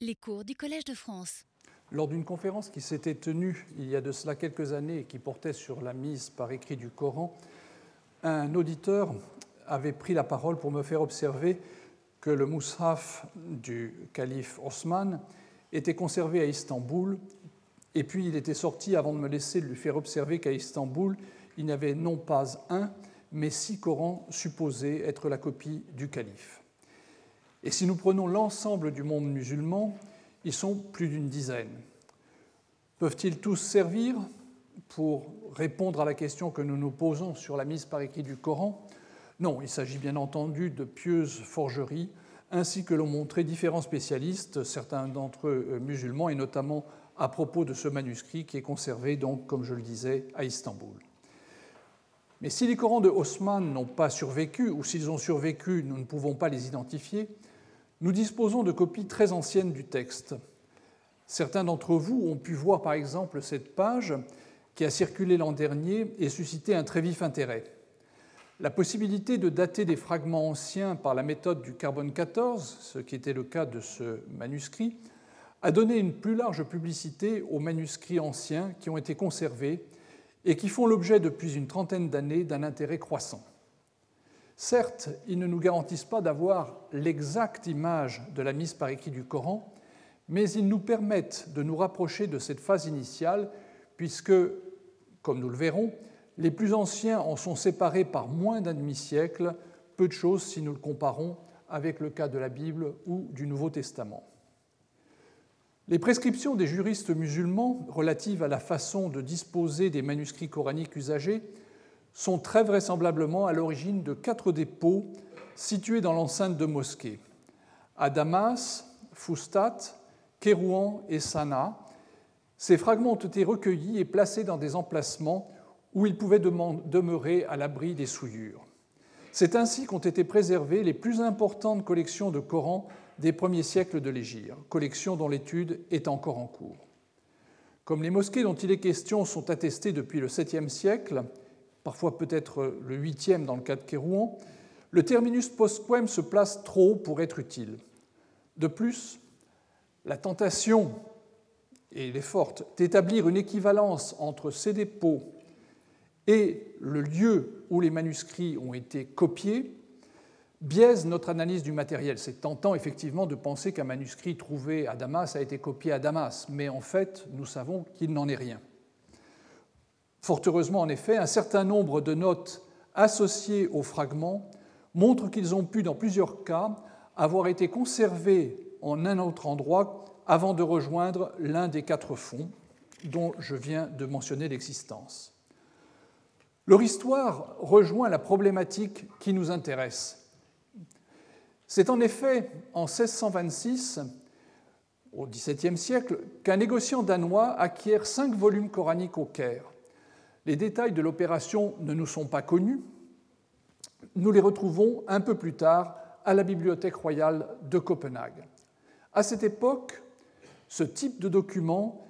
Les cours du Collège de France. Lors d'une conférence qui s'était tenue il y a de cela quelques années et qui portait sur la mise par écrit du Coran, un auditeur avait pris la parole pour me faire observer que le Moushaf du calife Osman était conservé à Istanbul, et puis il était sorti avant de me laisser lui faire observer qu'à Istanbul, il n'y avait non pas un, mais six Corans supposés être la copie du calife. Et si nous prenons l'ensemble du monde musulman, ils sont plus d'une dizaine. Peuvent-ils tous servir pour répondre à la question que nous nous posons sur la mise par écrit du Coran? Non, il s'agit bien entendu de pieuses forgeries, ainsi que l'ont montré différents spécialistes, certains d'entre eux euh, musulmans, et notamment à propos de ce manuscrit qui est conservé, donc, comme je le disais, à Istanbul. Mais si les Corans de Haussmann n'ont pas survécu, ou s'ils ont survécu, nous ne pouvons pas les identifier, nous disposons de copies très anciennes du texte. Certains d'entre vous ont pu voir par exemple cette page qui a circulé l'an dernier et suscité un très vif intérêt. La possibilité de dater des fragments anciens par la méthode du carbone 14, ce qui était le cas de ce manuscrit, a donné une plus large publicité aux manuscrits anciens qui ont été conservés et qui font l'objet depuis une trentaine d'années d'un intérêt croissant. Certes, ils ne nous garantissent pas d'avoir l'exacte image de la mise par écrit du Coran, mais ils nous permettent de nous rapprocher de cette phase initiale, puisque, comme nous le verrons, les plus anciens en sont séparés par moins d'un demi-siècle, peu de choses si nous le comparons avec le cas de la Bible ou du Nouveau Testament. Les prescriptions des juristes musulmans relatives à la façon de disposer des manuscrits coraniques usagés sont très vraisemblablement à l'origine de quatre dépôts situés dans l'enceinte de mosquées. À Damas, Fustat, Kérouan et Sanaa, ces fragments ont été recueillis et placés dans des emplacements où ils pouvaient demeurer à l'abri des souillures. C'est ainsi qu'ont été préservées les plus importantes collections de Coran des premiers siècles de l'Égypte, collections dont l'étude est encore en cours. Comme les mosquées dont il est question sont attestées depuis le 7e siècle, parfois peut-être le huitième dans le cas de Kérouan, le terminus postquem se place trop pour être utile. De plus, la tentation, et elle est forte, d'établir une équivalence entre ces dépôts et le lieu où les manuscrits ont été copiés biaise notre analyse du matériel. C'est tentant effectivement de penser qu'un manuscrit trouvé à Damas a été copié à Damas, mais en fait, nous savons qu'il n'en est rien. Fort heureusement, en effet, un certain nombre de notes associées aux fragments montrent qu'ils ont pu, dans plusieurs cas, avoir été conservés en un autre endroit avant de rejoindre l'un des quatre fonds dont je viens de mentionner l'existence. Leur histoire rejoint la problématique qui nous intéresse. C'est en effet en 1626, au XVIIe siècle, qu'un négociant danois acquiert cinq volumes coraniques au Caire. Les détails de l'opération ne nous sont pas connus. Nous les retrouvons un peu plus tard à la Bibliothèque royale de Copenhague. À cette époque, ce type de document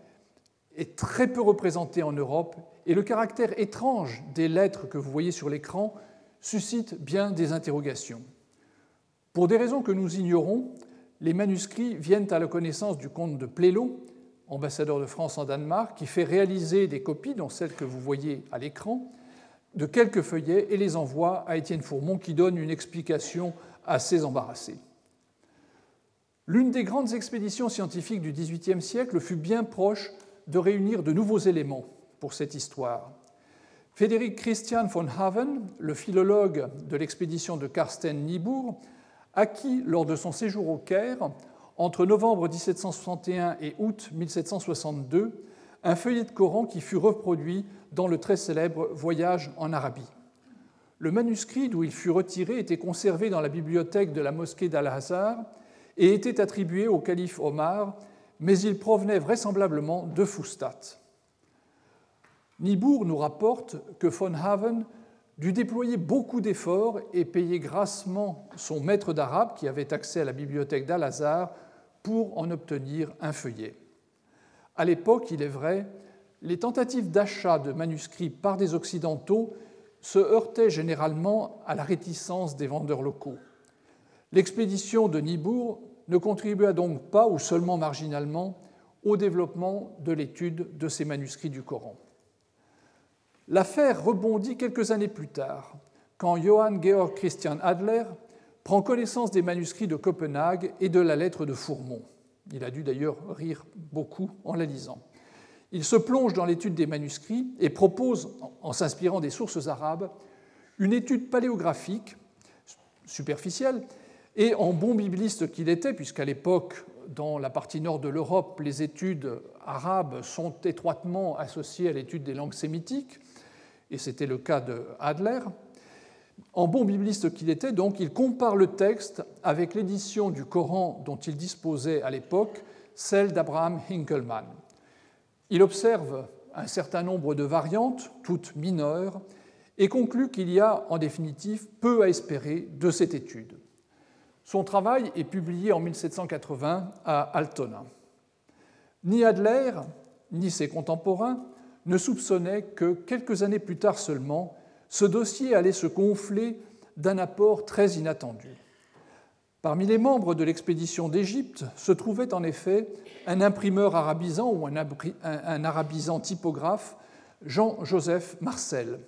est très peu représenté en Europe et le caractère étrange des lettres que vous voyez sur l'écran suscite bien des interrogations. Pour des raisons que nous ignorons, les manuscrits viennent à la connaissance du comte de Plélo, ambassadeur de France en Danemark, qui fait réaliser des copies, dont celle que vous voyez à l'écran, de quelques feuillets et les envoie à Étienne Fourmont, qui donne une explication assez embarrassée. L'une des grandes expéditions scientifiques du XVIIIe siècle fut bien proche de réunir de nouveaux éléments pour cette histoire. Frédéric Christian von Haven, le philologue de l'expédition de Karsten-Niebuhr, acquit lors de son séjour au Caire entre novembre 1761 et août 1762 un feuillet de Coran qui fut reproduit dans le très célèbre Voyage en Arabie. Le manuscrit d'où il fut retiré était conservé dans la bibliothèque de la mosquée d'Al-Azhar et était attribué au calife Omar, mais il provenait vraisemblablement de Fustat. Nibourg nous rapporte que von Haven dut déployer beaucoup d'efforts et payer grassement son maître d'arabe qui avait accès à la bibliothèque d'Al-Azhar pour en obtenir un feuillet. À l'époque, il est vrai, les tentatives d'achat de manuscrits par des Occidentaux se heurtaient généralement à la réticence des vendeurs locaux. L'expédition de Nibourg ne contribua donc pas, ou seulement marginalement, au développement de l'étude de ces manuscrits du Coran. L'affaire rebondit quelques années plus tard, quand Johann Georg Christian Adler prend connaissance des manuscrits de Copenhague et de la lettre de Fourmont. Il a dû d'ailleurs rire beaucoup en la lisant. Il se plonge dans l'étude des manuscrits et propose, en s'inspirant des sources arabes, une étude paléographique superficielle et en bon bibliste qu'il était, puisqu'à l'époque, dans la partie nord de l'Europe, les études arabes sont étroitement associées à l'étude des langues sémitiques, et c'était le cas de Adler. En bon bibliste qu'il était, donc, il compare le texte avec l'édition du Coran dont il disposait à l'époque, celle d'Abraham Hinkelmann. Il observe un certain nombre de variantes, toutes mineures, et conclut qu'il y a en définitive peu à espérer de cette étude. Son travail est publié en 1780 à Altona. Ni Adler, ni ses contemporains ne soupçonnaient que quelques années plus tard seulement, ce dossier allait se gonfler d'un apport très inattendu. Parmi les membres de l'expédition d'Égypte se trouvait en effet un imprimeur arabisant ou un, arabisant typographe, Jean-Joseph Marcel.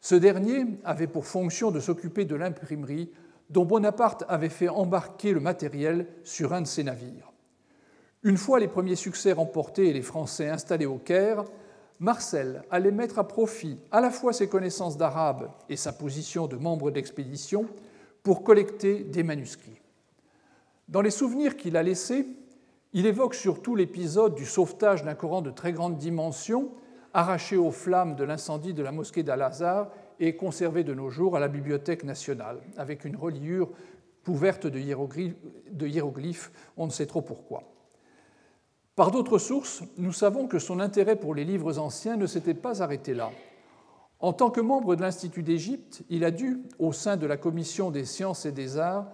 Ce dernier avait pour fonction de s'occuper de l'imprimerie dont Bonaparte avait fait embarquer le matériel sur un de ses navires. Une fois les premiers succès remportés et les Français installés au Caire, Marcel allait mettre à profit à la fois ses connaissances d'arabe et sa position de membre d'expédition pour collecter des manuscrits. Dans les souvenirs qu'il a laissés, il évoque surtout l'épisode du sauvetage d'un Coran de très grande dimension, arraché aux flammes de l'incendie de la mosquée d'Al-Azhar et conservé de nos jours à la Bibliothèque nationale, avec une reliure couverte de hiéroglyphes, on ne sait trop pourquoi. Par d'autres sources, nous savons que son intérêt pour les livres anciens ne s'était pas arrêté là. En tant que membre de l'Institut d'Égypte, il a dû, au sein de la Commission des sciences et des arts,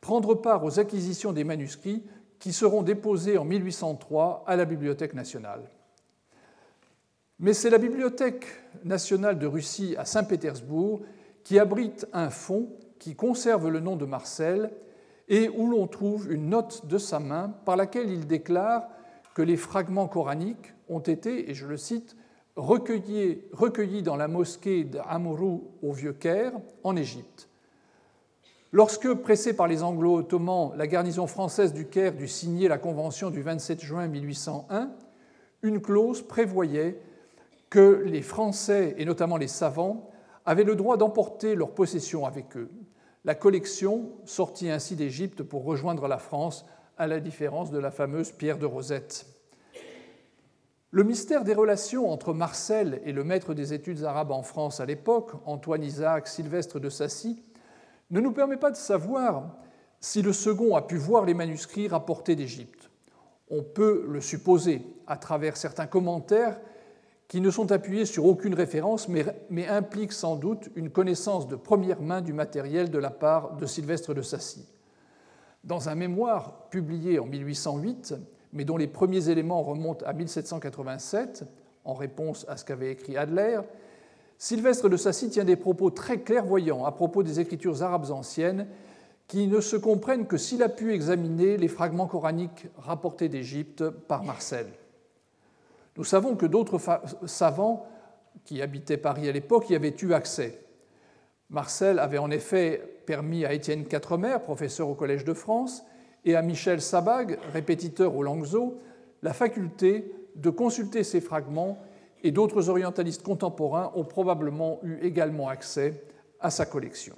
prendre part aux acquisitions des manuscrits qui seront déposés en 1803 à la Bibliothèque nationale. Mais c'est la Bibliothèque nationale de Russie à Saint-Pétersbourg qui abrite un fonds qui conserve le nom de Marcel et où l'on trouve une note de sa main par laquelle il déclare que les fragments coraniques ont été, et je le cite, recueillis, dans la mosquée d'Amuru au Vieux-Caire, en Égypte. Lorsque, pressée par les Anglo-Ottomans, la garnison française du Caire dut signer la convention du 27 juin 1801, une clause prévoyait que les Français, et notamment les savants, avaient le droit d'emporter leur possession avec eux. La collection sortit ainsi d'Égypte pour rejoindre la France à la différence de la fameuse pierre de Rosette. Le mystère des relations entre Marcel et le maître des études arabes en France à l'époque, Antoine Isaac Sylvestre de Sassy, ne nous permet pas de savoir si le second a pu voir les manuscrits rapportés d'Égypte. On peut le supposer à travers certains commentaires qui ne sont appuyés sur aucune référence, mais, mais, impliquent sans doute une connaissance de première main du matériel de la part de Sylvestre de Sassy. Dans un mémoire publié en 1808, mais dont les premiers éléments remontent à 1787, en réponse à ce qu'avait écrit Adler, Sylvestre de Sassy tient des propos très clairvoyants à propos des écritures arabes anciennes qui ne se comprennent que s'il a pu examiner les fragments coraniques rapportés d'Égypte par Marcel. Nous savons que d'autres savants qui habitaient Paris à l'époque y avaient eu accès. Marcel avait en effet permis à Étienne Quatremer, professeur au Collège de France, et à Michel Sabag, répétiteur au Langso, la faculté de consulter ces fragments et d'autres orientalistes contemporains ont probablement eu également accès à sa collection.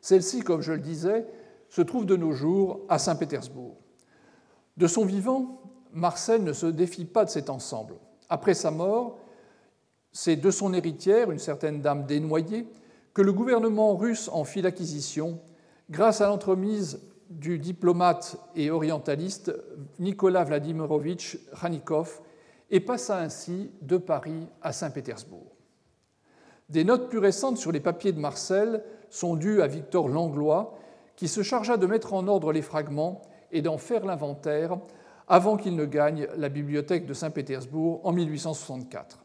Celle-ci, comme je le disais, se trouve de nos jours à Saint-Pétersbourg. De son vivant, Marcel ne se défie pas de cet ensemble. Après sa mort, c'est de son héritière, une certaine dame dénoyée, que le gouvernement russe en fit l'acquisition grâce à l'entremise du diplomate et orientaliste Nicolas Vladimirovitch Khanikov et passa ainsi de Paris à Saint-Pétersbourg. Des notes plus récentes sur les papiers de Marcel sont dues à Victor Langlois, qui se chargea de mettre en ordre les fragments et d'en faire l'inventaire avant qu'il ne gagne la bibliothèque de Saint-Pétersbourg en 1864.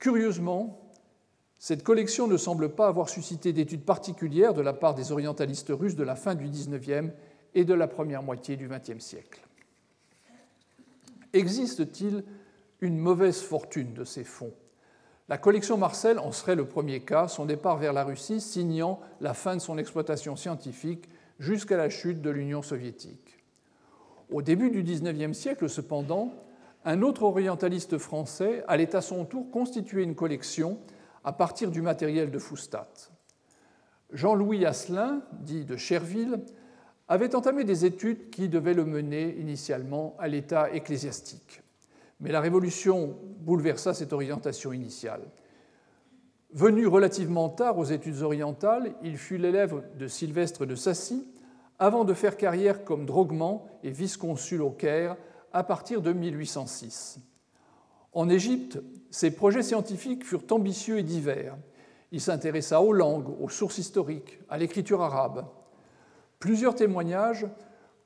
Curieusement, cette collection ne semble pas avoir suscité d'études particulières de la part des orientalistes russes de la fin du XIXe et de la première moitié du XXe siècle. Existe-t-il une mauvaise fortune de ces fonds? La collection Marcel en serait le premier cas, son départ vers la Russie signant la fin de son exploitation scientifique jusqu'à la chute de l'Union soviétique. Au début du XIXe siècle, cependant, un autre orientaliste français allait à son tour constituer une collection à partir du matériel de Foustat. Jean-Louis Asselin, dit de Cherville, avait entamé des études qui devaient le mener initialement à l'état ecclésiastique. Mais la Révolution bouleversa cette orientation initiale. Venu relativement tard aux études orientales, il fut l'élève de Sylvestre de Sassy avant de faire carrière comme droguement et vice-consul au Caire à partir de 1806. En Égypte, ses projets scientifiques furent ambitieux et divers. Il s'intéressa aux langues, aux sources historiques, à l'écriture arabe. Plusieurs témoignages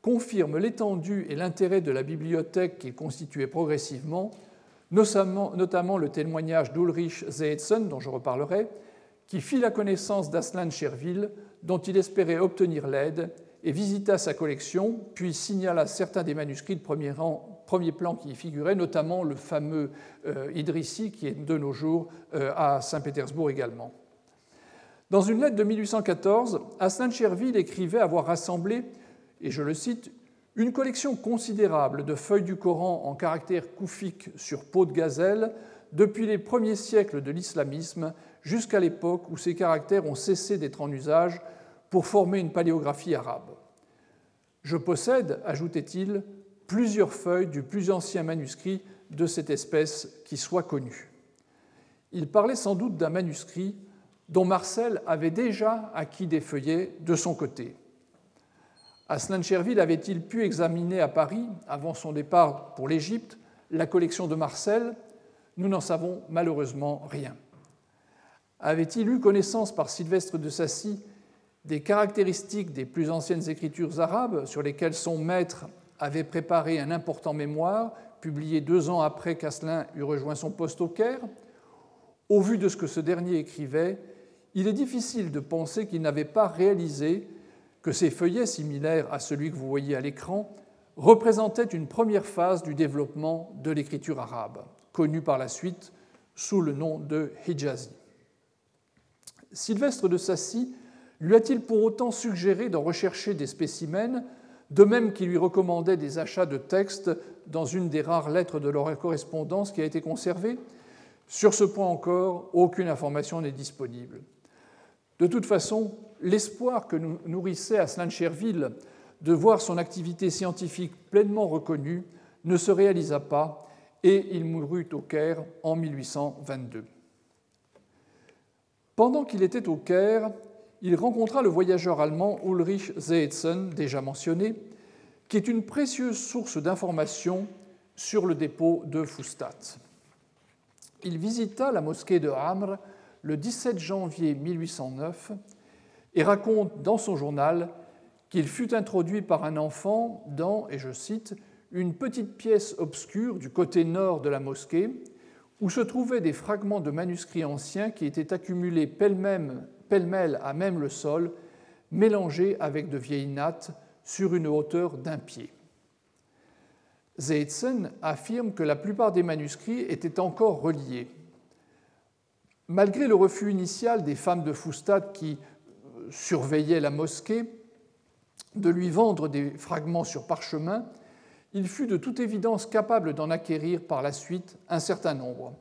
confirment l'étendue et l'intérêt de la bibliothèque qu'il constituait progressivement, notamment, le témoignage d'Ulrich Zeetzen, dont je reparlerai, qui fit la connaissance d'Aslan Cherville, dont il espérait obtenir l'aide, et visita sa collection, puis signala certains des manuscrits de premier, rang, premier plan qui y figuraient, notamment le fameux euh, Idrissi, qui est de nos jours euh, à Saint-Pétersbourg également. Dans une lettre de 1814, Aslan Cherville écrivait avoir rassemblé, et je le cite, une collection considérable de feuilles du Coran en caractère koufique sur peau de gazelle depuis les premiers siècles de l'islamisme jusqu'à l'époque où ces caractères ont cessé d'être en usage pour former une paléographie arabe. Je possède, ajoutait-il, plusieurs feuilles du plus ancien manuscrit de cette espèce qui soit connu. Il parlait sans doute d'un manuscrit dont Marcel avait déjà acquis des feuillets de son côté. Aslan Cherville avait-il pu examiner à Paris, avant son départ pour l'Égypte, la collection de Marcel? Nous n'en savons malheureusement rien. Avait-il eu connaissance par Sylvestre de Sassy des caractéristiques des plus anciennes écritures arabes sur lesquelles son maître avait préparé un important mémoire, publié deux ans après qu'Asselin eut rejoint son poste au Caire Au vu de ce que ce dernier écrivait, il est difficile de penser qu'il n'avait pas réalisé que ces feuillets, similaires à celui que vous voyez à l'écran, représentaient une première phase du développement de l'écriture arabe, connue par la suite sous le nom de Hijazi. Sylvestre de Sassy lui a-t-il pour autant suggéré d'en rechercher des spécimens, de même qu'il lui recommandait des achats de textes dans une des rares lettres de leur correspondance qui a été conservée? Sur ce point encore, aucune information n'est disponible. De toute façon, l'espoir que nous nourrissait Aslan Cherville de voir son activité scientifique pleinement reconnue ne se réalisa pas et il mourut au Caire en 1822. Pendant qu'il était au Caire, il rencontra le voyageur allemand Ulrich Zeetzen, déjà mentionné, qui est une précieuse source d'informations sur le dépôt de Fustat. Il visita la mosquée de Hamr le 17 janvier 1809 et raconte dans son journal qu'il fut introduit par un enfant dans, et je cite, une petite pièce obscure du côté nord de la mosquée où se trouvaient des fragments de manuscrits anciens qui étaient accumulés pêle-mêle à même le sol, mélangés avec de vieilles nattes sur une hauteur d'un pied. Zeitzen affirme que la plupart des manuscrits étaient encore reliés. Malgré le refus initial des femmes de Foustad qui surveillaient la mosquée de lui vendre des fragments sur parchemin, il fut de toute évidence capable d'en acquérir par la suite un certain nombre.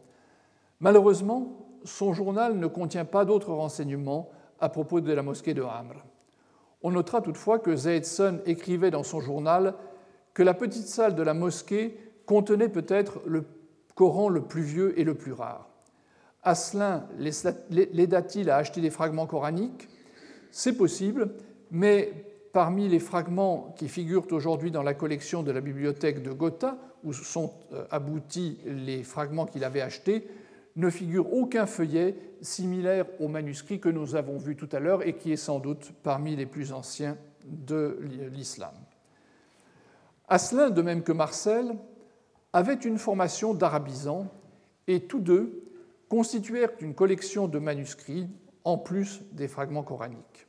Malheureusement, son journal ne contient pas d'autres renseignements à propos de la mosquée de Hamr. On notera toutefois que Zeidson écrivait dans son journal que la petite salle de la mosquée contenait peut-être le Coran le plus vieux et le plus rare. Asselin l'aida-t-il à acheter des fragments coraniques C'est possible, mais parmi les fragments qui figurent aujourd'hui dans la collection de la bibliothèque de Gotha, où sont euh, aboutis les fragments qu'il avait achetés, ne figure aucun feuillet similaire au manuscrit que nous avons vu tout à l'heure et qui est sans doute parmi les plus anciens de l'islam. Asselin, de même que Marcel, avait une formation d'arabisant et tous deux constituèrent une collection de manuscrits en plus des fragments coraniques.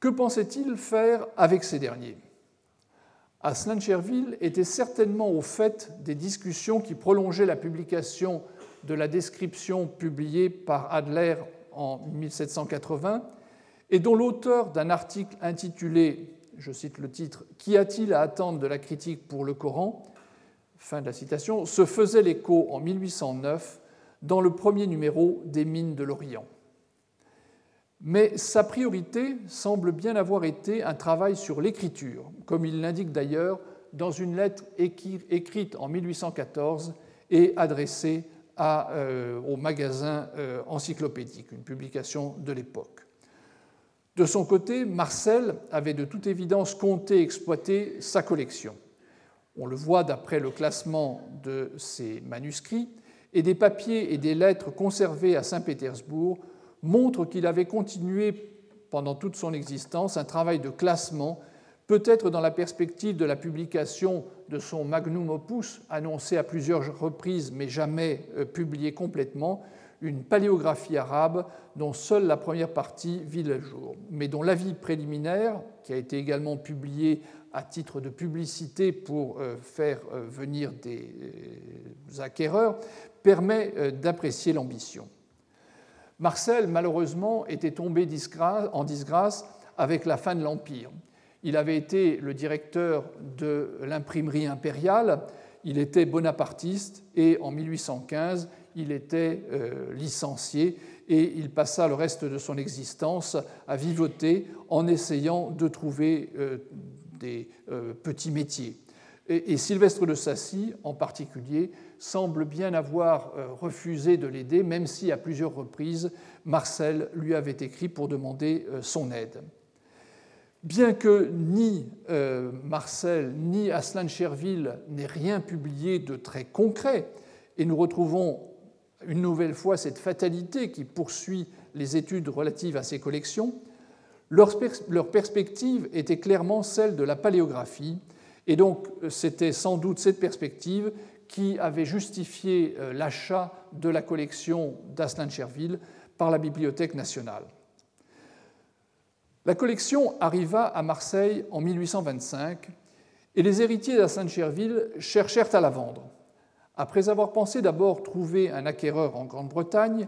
Que pensait-il faire avec ces derniers? Aslan Cherville était certainement au fait des discussions qui prolongeaient la publication de la description publiée par Adler en 1780 et dont l'auteur d'un article intitulé, je cite le titre, Qu'y a-t-il à attendre de la critique pour le Coran? Fin de la citation, se faisait l'écho en 1809 dans le premier numéro des Mines de l'Orient. Mais sa priorité semble bien avoir été un travail sur l'écriture, comme il l'indique d'ailleurs dans une lettre écrite en 1814 et adressée euh, au magasin euh, encyclopédique, une publication de l'époque. De son côté, Marcel avait de toute évidence compté exploiter sa collection. On le voit d'après le classement de ses manuscrits, et des papiers et des lettres conservés à Saint-Pétersbourg montrent qu'il avait continué pendant toute son existence un travail de classement, peut-être dans la perspective de la publication de son magnum opus, annoncé à plusieurs reprises mais jamais euh, publié complètement, une paléographie arabe dont seule la première partie vit le jour, mais dont l'avis préliminaire, qui a été également publié à titre de publicité pour euh, faire euh, venir des acquéreurs, permet d'apprécier l'ambition. Marcel, malheureusement, était tombé en disgrâce avec la fin de l'Empire. Il avait été le directeur de l'imprimerie impériale, il était bonapartiste et en 1815, il était euh, licencié et il passa le reste de son existence à vivoter en essayant de trouver euh, des euh, petits métiers. Et, Sylvestre de Sassy, en particulier, semble bien avoir refusé de l'aider, même si à plusieurs reprises Marcel lui avait écrit pour demander son aide. Bien que ni euh, Marcel ni Aslan Cherville n'aient rien publié de très concret, et nous retrouvons une nouvelle fois cette fatalité qui poursuit les études relatives à ces collections, leur perspective était clairement celle de la paléographie, et donc, c'était sans doute cette perspective qui avait justifié euh, l'achat de la collection d'Aslan Cherville par la Bibliothèque nationale. La collection arriva à Marseille en 1825 et les héritiers d'Aslan Cherville cherchèrent à la vendre. Après avoir pensé d'abord trouver un acquéreur en Grande-Bretagne,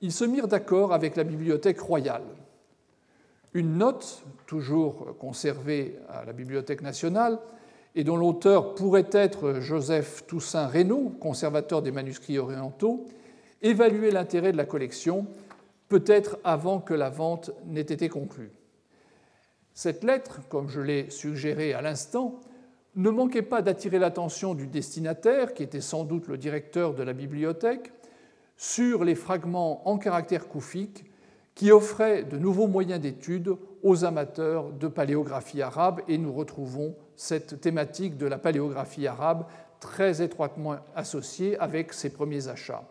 ils se mirent d'accord avec la Bibliothèque royale. Une note, toujours conservée à la Bibliothèque nationale, et dont l'auteur pourrait être Joseph Toussaint Reynaud, conservateur des manuscrits orientaux, évaluait l'intérêt de la collection, peut-être avant que la vente n'ait été conclue. Cette lettre, comme je l'ai suggéré à l'instant, ne manquait pas d'attirer l'attention du destinataire, qui était sans doute le directeur de la bibliothèque, sur les fragments en caractère koufique qui offraient de nouveaux moyens d'étude aux amateurs de paléographie arabe, et nous retrouvons cette thématique de la paléographie arabe très étroitement associée avec ses premiers achats.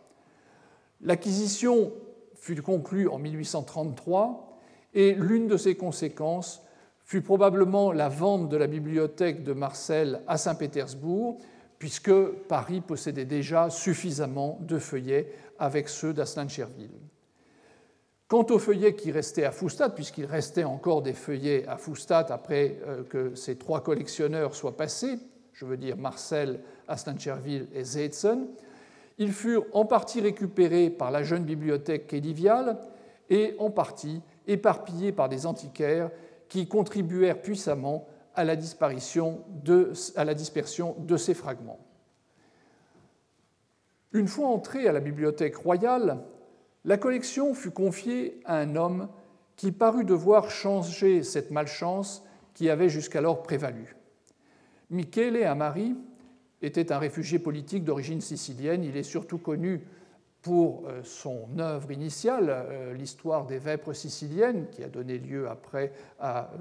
L'acquisition fut conclue en 1833 et l'une de ses conséquences fut probablement la vente de la bibliothèque de Marcel à Saint-Pétersbourg, puisque Paris possédait déjà suffisamment de feuillets avec ceux d'Aslan Cherville. Quant aux feuillets qui restaient à Foustat, puisqu'il restait encore des feuillets à Foustat après euh, que ces trois collectionneurs soient passés, je veux dire Marcel, Cherville et Zeitzen, ils furent en partie récupérés par la jeune bibliothèque kédiviale et en partie éparpillés par des antiquaires qui contribuèrent puissamment à la, dispersion de ces fragments. Une fois entrés à la bibliothèque royale, la collection fut confiée à un homme qui parut devoir changer cette malchance qui avait jusqu'alors prévalu. Michele Amari était un réfugié politique d'origine sicilienne. Il est surtout connu pour euh, son œuvre initiale, euh, l'histoire des vêpres siciliennes, qui a donné lieu après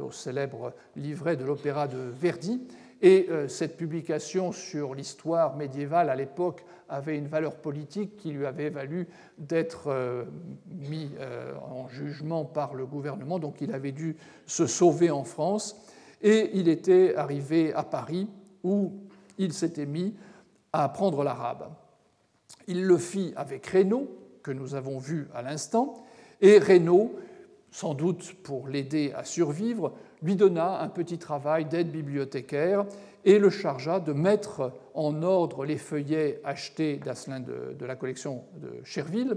au célèbre livret de l'opéra de Verdi. Et euh, cette publication sur l'histoire médiévale à l'époque avait une valeur politique qui lui avait valu d'être mis en jugement par le gouvernement, donc il avait dû se sauver en France, et il était arrivé à Paris où il s'était mis à apprendre l'arabe. Il le fit avec Reynaud, que nous avons vu à l'instant, et Reynaud sans doute pour l'aider à survivre, lui donna un petit travail d'aide bibliothécaire et le chargea de mettre en ordre les feuillets achetés d'Asselin de, la collection de Cherville,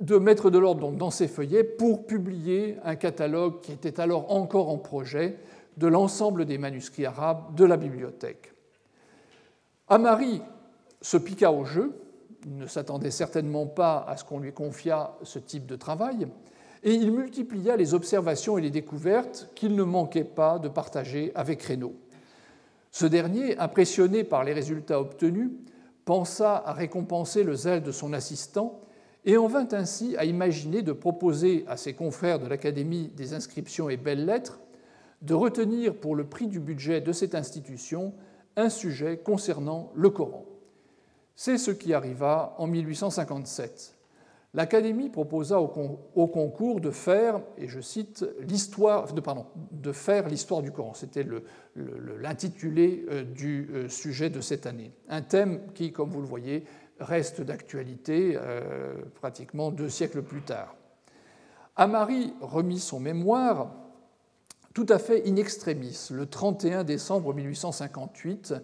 de mettre de l'ordre dans ces feuillets pour publier un catalogue qui était alors encore en projet de l'ensemble des manuscrits arabes de la bibliothèque. Amari se piqua au jeu, il ne s'attendait certainement pas à ce qu'on lui confiât ce type de travail, et il multiplia les observations et les découvertes qu'il ne manquait pas de partager avec Reynaud. Ce dernier, impressionné par les résultats obtenus, pensa à récompenser le zèle de son assistant et en vint ainsi à imaginer de proposer à ses confrères de l'Académie des inscriptions et belles-lettres de retenir pour le prix du budget de cette institution un sujet concernant le Coran. C'est ce qui arriva en 1857 l'Académie proposa au, concours de faire, et je cite, l'histoire, de, faire l'histoire du Coran. C'était l'intitulé euh, du euh, sujet de cette année. Un thème qui, comme vous le voyez, reste d'actualité euh, pratiquement deux siècles plus tard. Amari remit son mémoire tout à fait in extremis le 31 décembre 1858 Hein,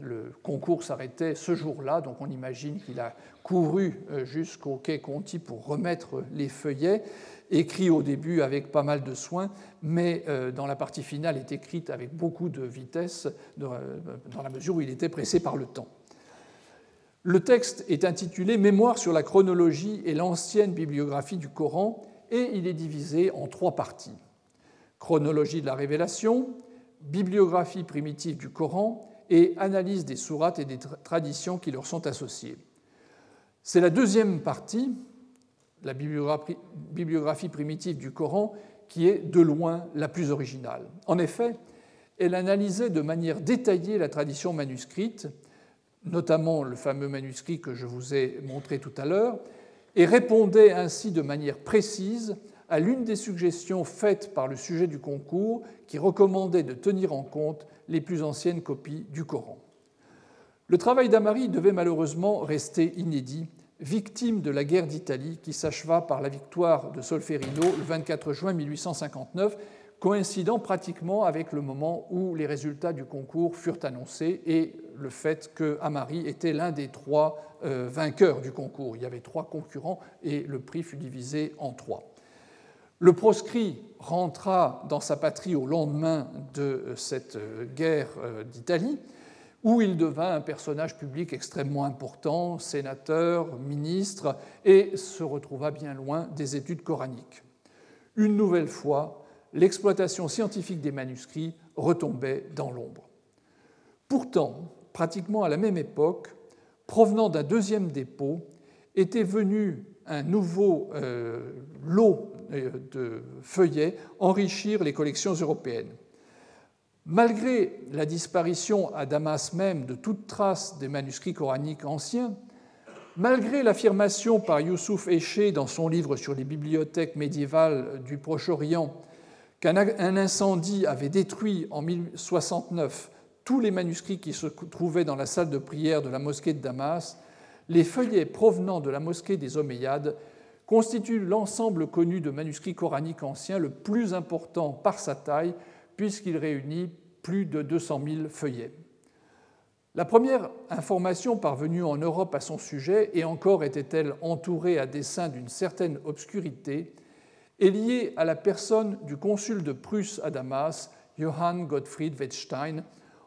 le concours s'arrêtait ce jour-là, donc on imagine qu'il a couru euh, jusqu'au quai Conti pour remettre les feuillets, écrits au début avec pas mal de soin, mais euh, dans la partie finale est écrite avec beaucoup de vitesse, euh, dans la mesure où il était pressé par le temps. Le texte est intitulé Mémoire sur la chronologie et l'ancienne bibliographie du Coran, et il est divisé en trois parties. Chronologie de la révélation, bibliographie primitive du Coran et analyse des sourates et des traditions qui leur sont associées. C'est la deuxième partie, la bibliographie primitive du Coran, qui est de loin la plus originale. En effet, elle analysait de manière détaillée la tradition manuscrite, notamment le fameux manuscrit que je vous ai montré tout à l'heure, et répondait ainsi de manière précise à l'une des suggestions faites par le sujet du concours qui recommandait de tenir en compte les plus anciennes copies du Coran. Le travail d'Amari devait malheureusement rester inédit, victime de la guerre d'Italie qui s'acheva par la victoire de Solferino le 24 juin 1859, coïncidant pratiquement avec le moment où les résultats du concours furent annoncés et le fait que Amari était l'un des trois euh, vainqueurs du concours. Il y avait trois concurrents et le prix fut divisé en trois. Le proscrit rentra dans sa patrie au lendemain de cette guerre euh, d'Italie, où il devint un personnage public extrêmement important, sénateur, ministre, et se retrouva bien loin des études coraniques. Une nouvelle fois, l'exploitation scientifique des manuscrits retombait dans l'ombre. Pourtant, pratiquement à la même époque, provenant d'un deuxième dépôt, était venu un nouveau euh, lot euh, de feuillets enrichir les collections européennes. Malgré la disparition à Damas même de toute trace des manuscrits coraniques anciens, malgré l'affirmation par Youssouf Eché dans son livre sur les bibliothèques médiévales du Proche-Orient qu'un incendie avait détruit en 1069 tous les manuscrits qui se trouvaient dans la salle de prière de la mosquée de Damas, les feuillets provenant de la mosquée des Omeyyades constituent l'ensemble connu de manuscrits coraniques anciens le plus important par sa taille, puisqu'il réunit plus de 200 000 feuillets. La première information parvenue en Europe à son sujet, et encore était-elle entourée à dessein d'une certaine obscurité, est liée à la personne du consul de Prusse à Damas, Johann Gottfried Wettstein,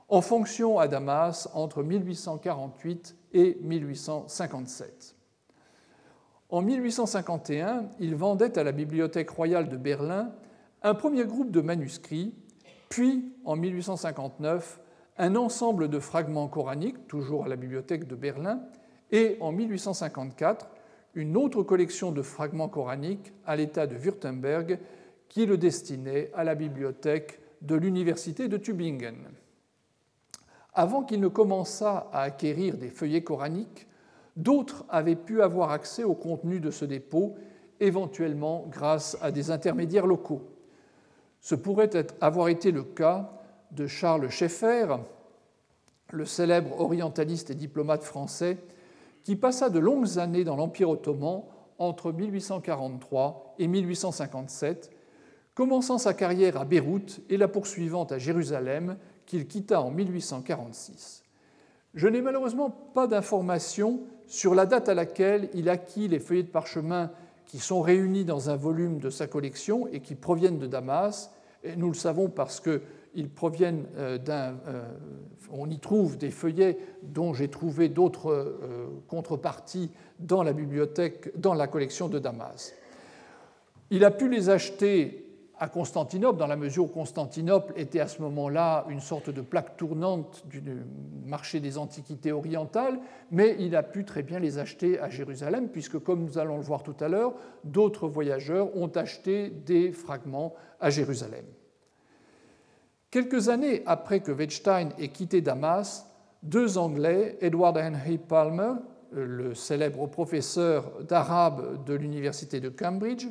en fonction à Damas entre 1848 et 1857. En 1851, il vendait à la Bibliothèque royale de Berlin un premier groupe de manuscrits, puis en 1859 un ensemble de fragments coraniques, toujours à la Bibliothèque de Berlin, et en 1854 une autre collection de fragments coraniques à l'État de Württemberg qui le destinait à la bibliothèque de l'Université de Tübingen. Avant qu'il ne commençât à acquérir des feuillets coraniques, d'autres avaient pu avoir accès au contenu de ce dépôt, éventuellement grâce à des intermédiaires locaux. Ce pourrait avoir été le cas de Charles Schaeffer, le célèbre orientaliste et diplomate français, qui passa de longues années dans l'Empire ottoman entre 1843 et 1857, commençant sa carrière à Beyrouth et la poursuivant à Jérusalem, qu'il quitta en 1846. Je n'ai malheureusement pas d'informations sur la date à laquelle il acquit les feuillets de parchemin qui sont réunis dans un volume de sa collection et qui proviennent de Damas. Et nous le savons parce qu'ils proviennent euh, d'un. Euh, on y trouve des feuillets dont j'ai trouvé d'autres euh, contreparties dans la bibliothèque, dans la collection de Damas. Il a pu les acheter à Constantinople, dans la mesure où Constantinople était à ce moment-là une sorte de plaque tournante du marché des antiquités orientales, mais il a pu très bien les acheter à Jérusalem, puisque, comme nous allons le voir tout à l'heure, d'autres voyageurs ont acheté des fragments à Jérusalem. Quelques années après que Wettstein ait quitté Damas, deux Anglais, Edward Henry Palmer, le célèbre professeur d'arabe de l'université de Cambridge,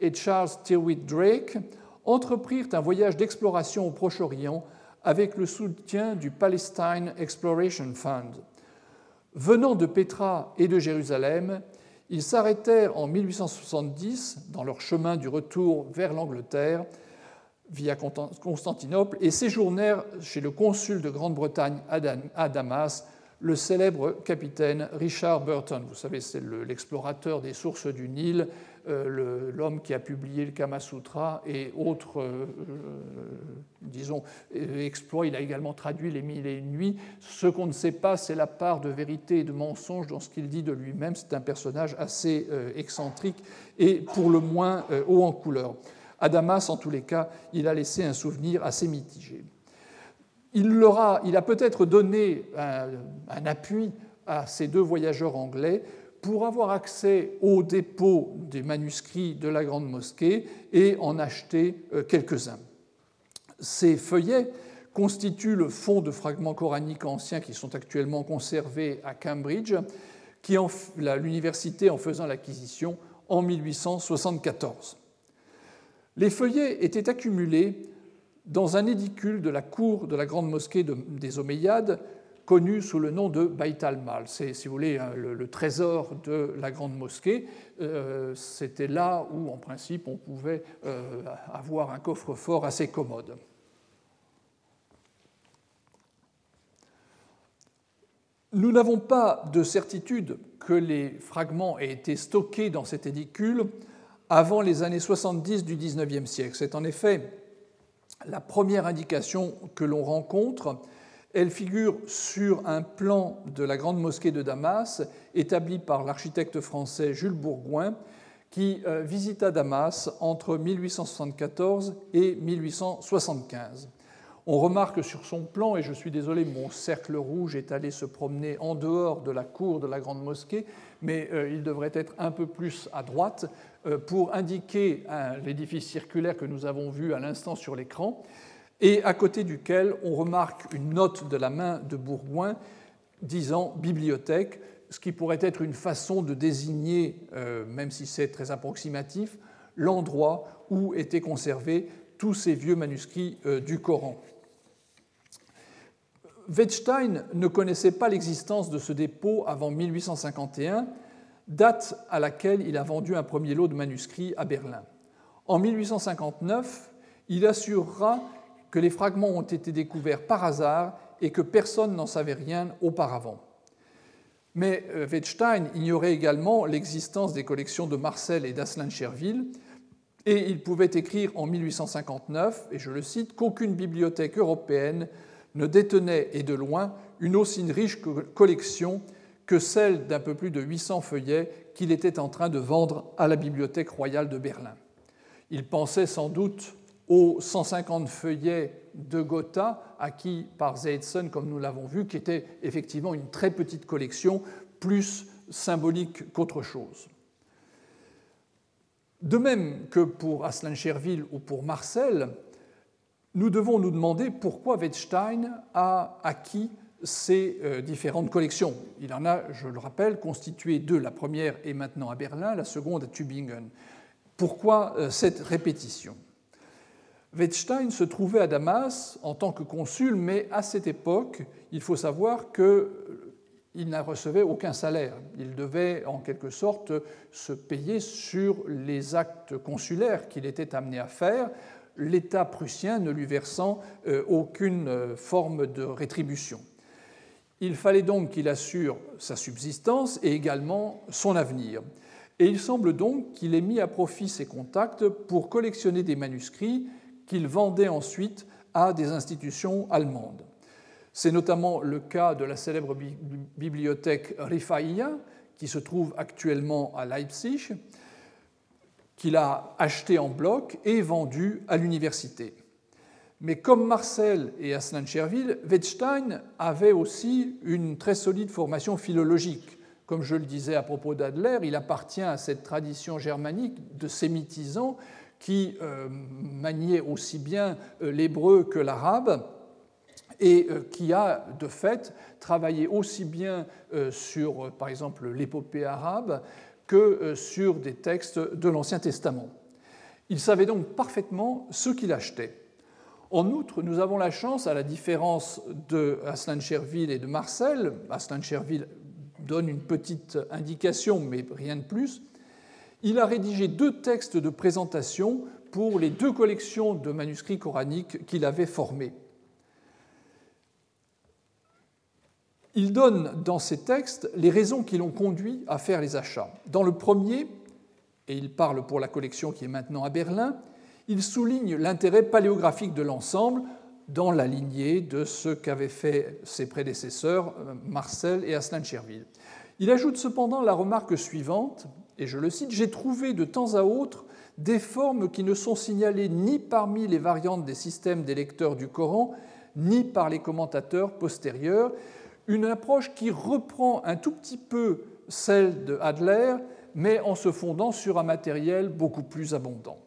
et Charles Tyrwhitt Drake entreprirent un voyage d'exploration au Proche-Orient avec le soutien du Palestine Exploration Fund. Venant de Petra et de Jérusalem, ils s'arrêtèrent en 1870 dans leur chemin du retour vers l'Angleterre via Constantinople et séjournèrent chez le consul de Grande-Bretagne à Damas, le célèbre capitaine Richard Burton. Vous savez, c'est l'explorateur des sources du Nil euh, l'homme qui a publié le Kama Sutra et autres, euh, euh, disons, exploits. Il a également traduit Les Mille et une nuits. Ce qu'on ne sait pas, c'est la part de vérité et de mensonge dans ce qu'il dit de lui-même. C'est un personnage assez excentrique et pour le moins haut en couleur. À Damas, en tous les cas, il a laissé un souvenir assez mitigé. Il, leur il a peut-être donné un appui à ces deux voyageurs anglais pour avoir accès au dépôt des manuscrits de la Grande Mosquée et en acheter euh, quelques-uns. Ces feuillets constituent le fond de fragments coraniques anciens qui sont actuellement conservés à Cambridge, qui l'université en faisant l'acquisition en 1874. Les feuillets étaient accumulés dans un édicule de la cour de la grande mosquée des Omeyyades connu sous le nom de Bait al-Mal. C'est, si vous voulez, le, trésor de la grande mosquée. Euh, c'était là où, en principe, on pouvait euh, avoir un coffre-fort assez commode. Nous n'avons pas de certitude que les fragments aient été stockés dans cet édicule avant les années 70 du XIXe siècle. C'est en effet la première indication que l'on rencontre elle figure sur un plan de la grande mosquée de Damas établi par l'architecte français Jules Bourgoin qui euh, visita Damas entre 1874 et 1875. On remarque sur son plan, et je suis désolé, mon cercle rouge est allé se promener en dehors de la cour de la grande mosquée, mais euh, il devrait être un peu plus à droite euh, pour indiquer l'édifice circulaire que nous avons vu à l'instant sur l'écran et à côté duquel on remarque une note de la main de Bourgoin disant bibliothèque, ce qui pourrait être une façon de désigner, euh, même si c'est très approximatif, l'endroit où étaient conservés tous ces vieux manuscrits euh, du Coran. Wettstein ne connaissait pas l'existence de ce dépôt avant 1851, date à laquelle il a vendu un premier lot de manuscrits à Berlin. En 1859, il assurera que les fragments ont été découverts par hasard et que personne n'en savait rien auparavant. Mais euh, Wettstein ignorait également l'existence des collections de Marcel et d'Asselin Cherville, et il pouvait écrire en 1859, et je le cite, qu'aucune bibliothèque européenne ne détenait, et de loin, une aussi riche collection que celle d'un peu plus de 800 feuillets qu'il était en train de vendre à la Bibliothèque royale de Berlin. Il pensait sans doute aux 150 feuillets de Gotha, acquis par Zeitzen, comme nous l'avons vu, qui était effectivement une très petite collection, plus symbolique qu'autre chose. De même que pour Asselin Cherville ou pour Marcel, nous devons nous demander pourquoi Wettstein a acquis ces euh, différentes collections. Il en a, je le rappelle, constitué deux. La première est maintenant à Berlin, la seconde à Tübingen. Pourquoi euh, cette répétition? Wettstein se trouvait à Damas en tant que consul, mais à cette époque, il faut savoir qu'il il n'a recevait aucun salaire. Il devait en quelque sorte se payer sur les actes consulaires qu'il était amené à faire, l'État prussien ne lui versant euh, aucune euh, forme de rétribution. Il fallait donc qu'il assure sa subsistance et également son avenir. Et il semble donc qu'il ait mis à profit ses contacts pour collectionner des manuscrits qu'il vendait ensuite à des institutions allemandes. C'est notamment le cas de la célèbre bibliothèque Rifaïa, qui se trouve actuellement à Leipzig, qu'il a acheté en bloc et vendu à l'université. Mais comme Marcel et Aslan Cherville, Wettstein avait aussi une très solide formation philologique. Comme je le disais à propos d'Adler, il appartient à cette tradition germanique de sémitisants qui euh, maniait aussi bien euh, l'hébreu que l'arabe et euh, qui a de fait travaillé aussi bien sur, par exemple, l'épopée arabe que sur des textes de l'Ancien Testament. Il savait donc parfaitement ce qu'il achetait. En outre, nous avons la chance, à la différence de Aslan Cherville et de Marcel, Aslan Cherville donne une petite indication, mais rien de plus, il a rédigé deux textes de présentation pour les deux collections de manuscrits coraniques qu'il avait formées. Il donne dans ces textes les raisons qui l'ont conduit à faire les achats. Dans le premier, et il parle pour la collection qui est maintenant à Berlin, il souligne l'intérêt paléographique de l'ensemble dans la lignée de ce qu'avaient fait ses prédécesseurs euh, Marcel et Aslan Cherville. Il ajoute cependant la remarque suivante, et je le cite, J'ai trouvé de temps à autre des formes qui ne sont signalées ni parmi les variantes des systèmes des lecteurs du Coran, ni par les commentateurs postérieurs, une approche qui reprend un tout petit peu celle de Adler, mais en se fondant sur un matériel beaucoup plus abondant.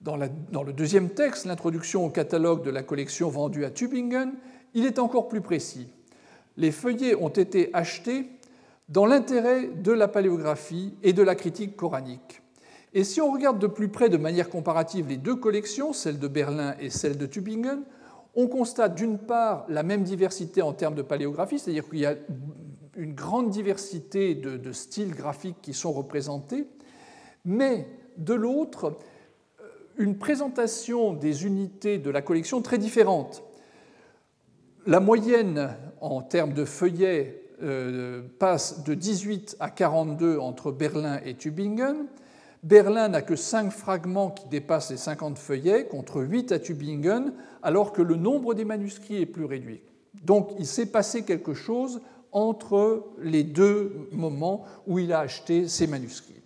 Dans, le deuxième texte, l'introduction au catalogue de la collection vendue à Tübingen, il est encore plus précis. Les feuillets ont été achetés dans l'intérêt de la paléographie et de la critique coranique. Et si on regarde de plus près de manière comparative les deux collections, celle de Berlin et celle de Tübingen, on constate d'une part la même diversité en termes de paléographie, c'est-à-dire qu'il y a une grande diversité de, styles graphiques qui sont représentés, mais de l'autre, une présentation des unités de la collection très différente. La moyenne en termes de feuillets euh, passe de 18 à 42 entre Berlin et Tübingen. Berlin n'a que 5 fragments qui dépassent les 50 feuillets, contre 8 à Tübingen, alors que le nombre des manuscrits est plus réduit. Donc il s'est passé quelque chose entre les deux moments où il a acheté ces manuscrits.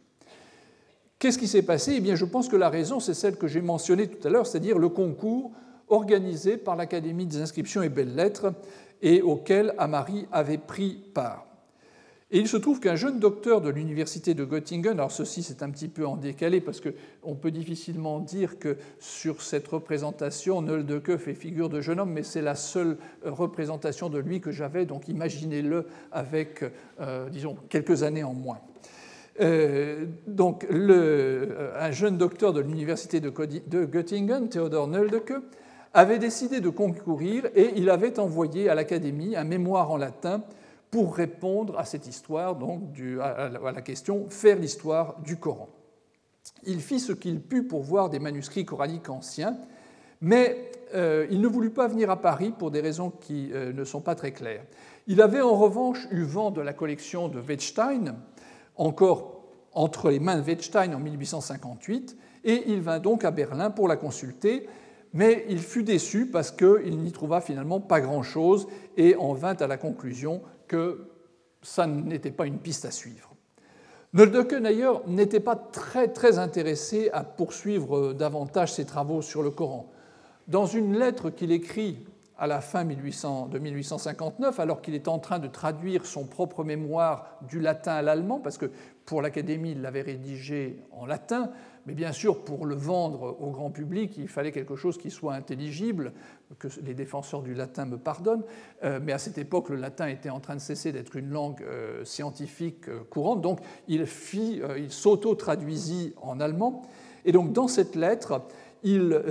Qu'est-ce qui s'est passé? Eh bien, je pense que la raison, c'est celle que j'ai mentionnée tout à l'heure, c'est-à-dire le concours organisé par l'Académie des inscriptions et belles-lettres et auquel Amari avait pris part. Et il se trouve qu'un jeune docteur de l'université de Göttingen, alors ceci c'est un petit peu en décalé parce qu'on peut difficilement dire que sur cette représentation, Nöldeke fait figure de jeune homme, mais c'est la seule représentation de lui que j'avais, donc imaginez-le avec, euh, disons, quelques années en moins. Euh, donc, un jeune docteur de l'université de, de Göttingen, Theodor Nöldeke, avait décidé de concourir et il avait envoyé à l'Académie un mémoire en latin pour répondre à cette histoire, donc à la question faire l'histoire du Coran. Il fit ce qu'il put pour voir des manuscrits coraniques anciens, mais euh, il ne voulut pas venir à Paris pour des raisons qui euh, ne sont pas très claires. Il avait en revanche eu vent de la collection de Wettstein, encore entre les mains de Wettstein en 1858, et il vint donc à Berlin pour la consulter, mais il fut déçu parce qu'il n'y trouva finalement pas grand-chose et en vint à la conclusion que ça n'était pas une piste à suivre. Noldeke, d'ailleurs, n'était pas très, très intéressé à poursuivre davantage ses travaux sur le Coran. Dans une lettre qu'il écrit à la fin de 1859, alors qu'il est en train de traduire son propre mémoire du latin à l'allemand, parce que pour l'Académie, il l'avait rédigé en latin, mais bien sûr, pour le vendre au grand public, il fallait quelque chose qui soit intelligible, que les défenseurs du latin me pardonnent, euh, mais à cette époque, le latin était en train de cesser d'être une langue euh, scientifique euh, courante, donc il, s'auto-traduisit en allemand. Et donc dans cette lettre, il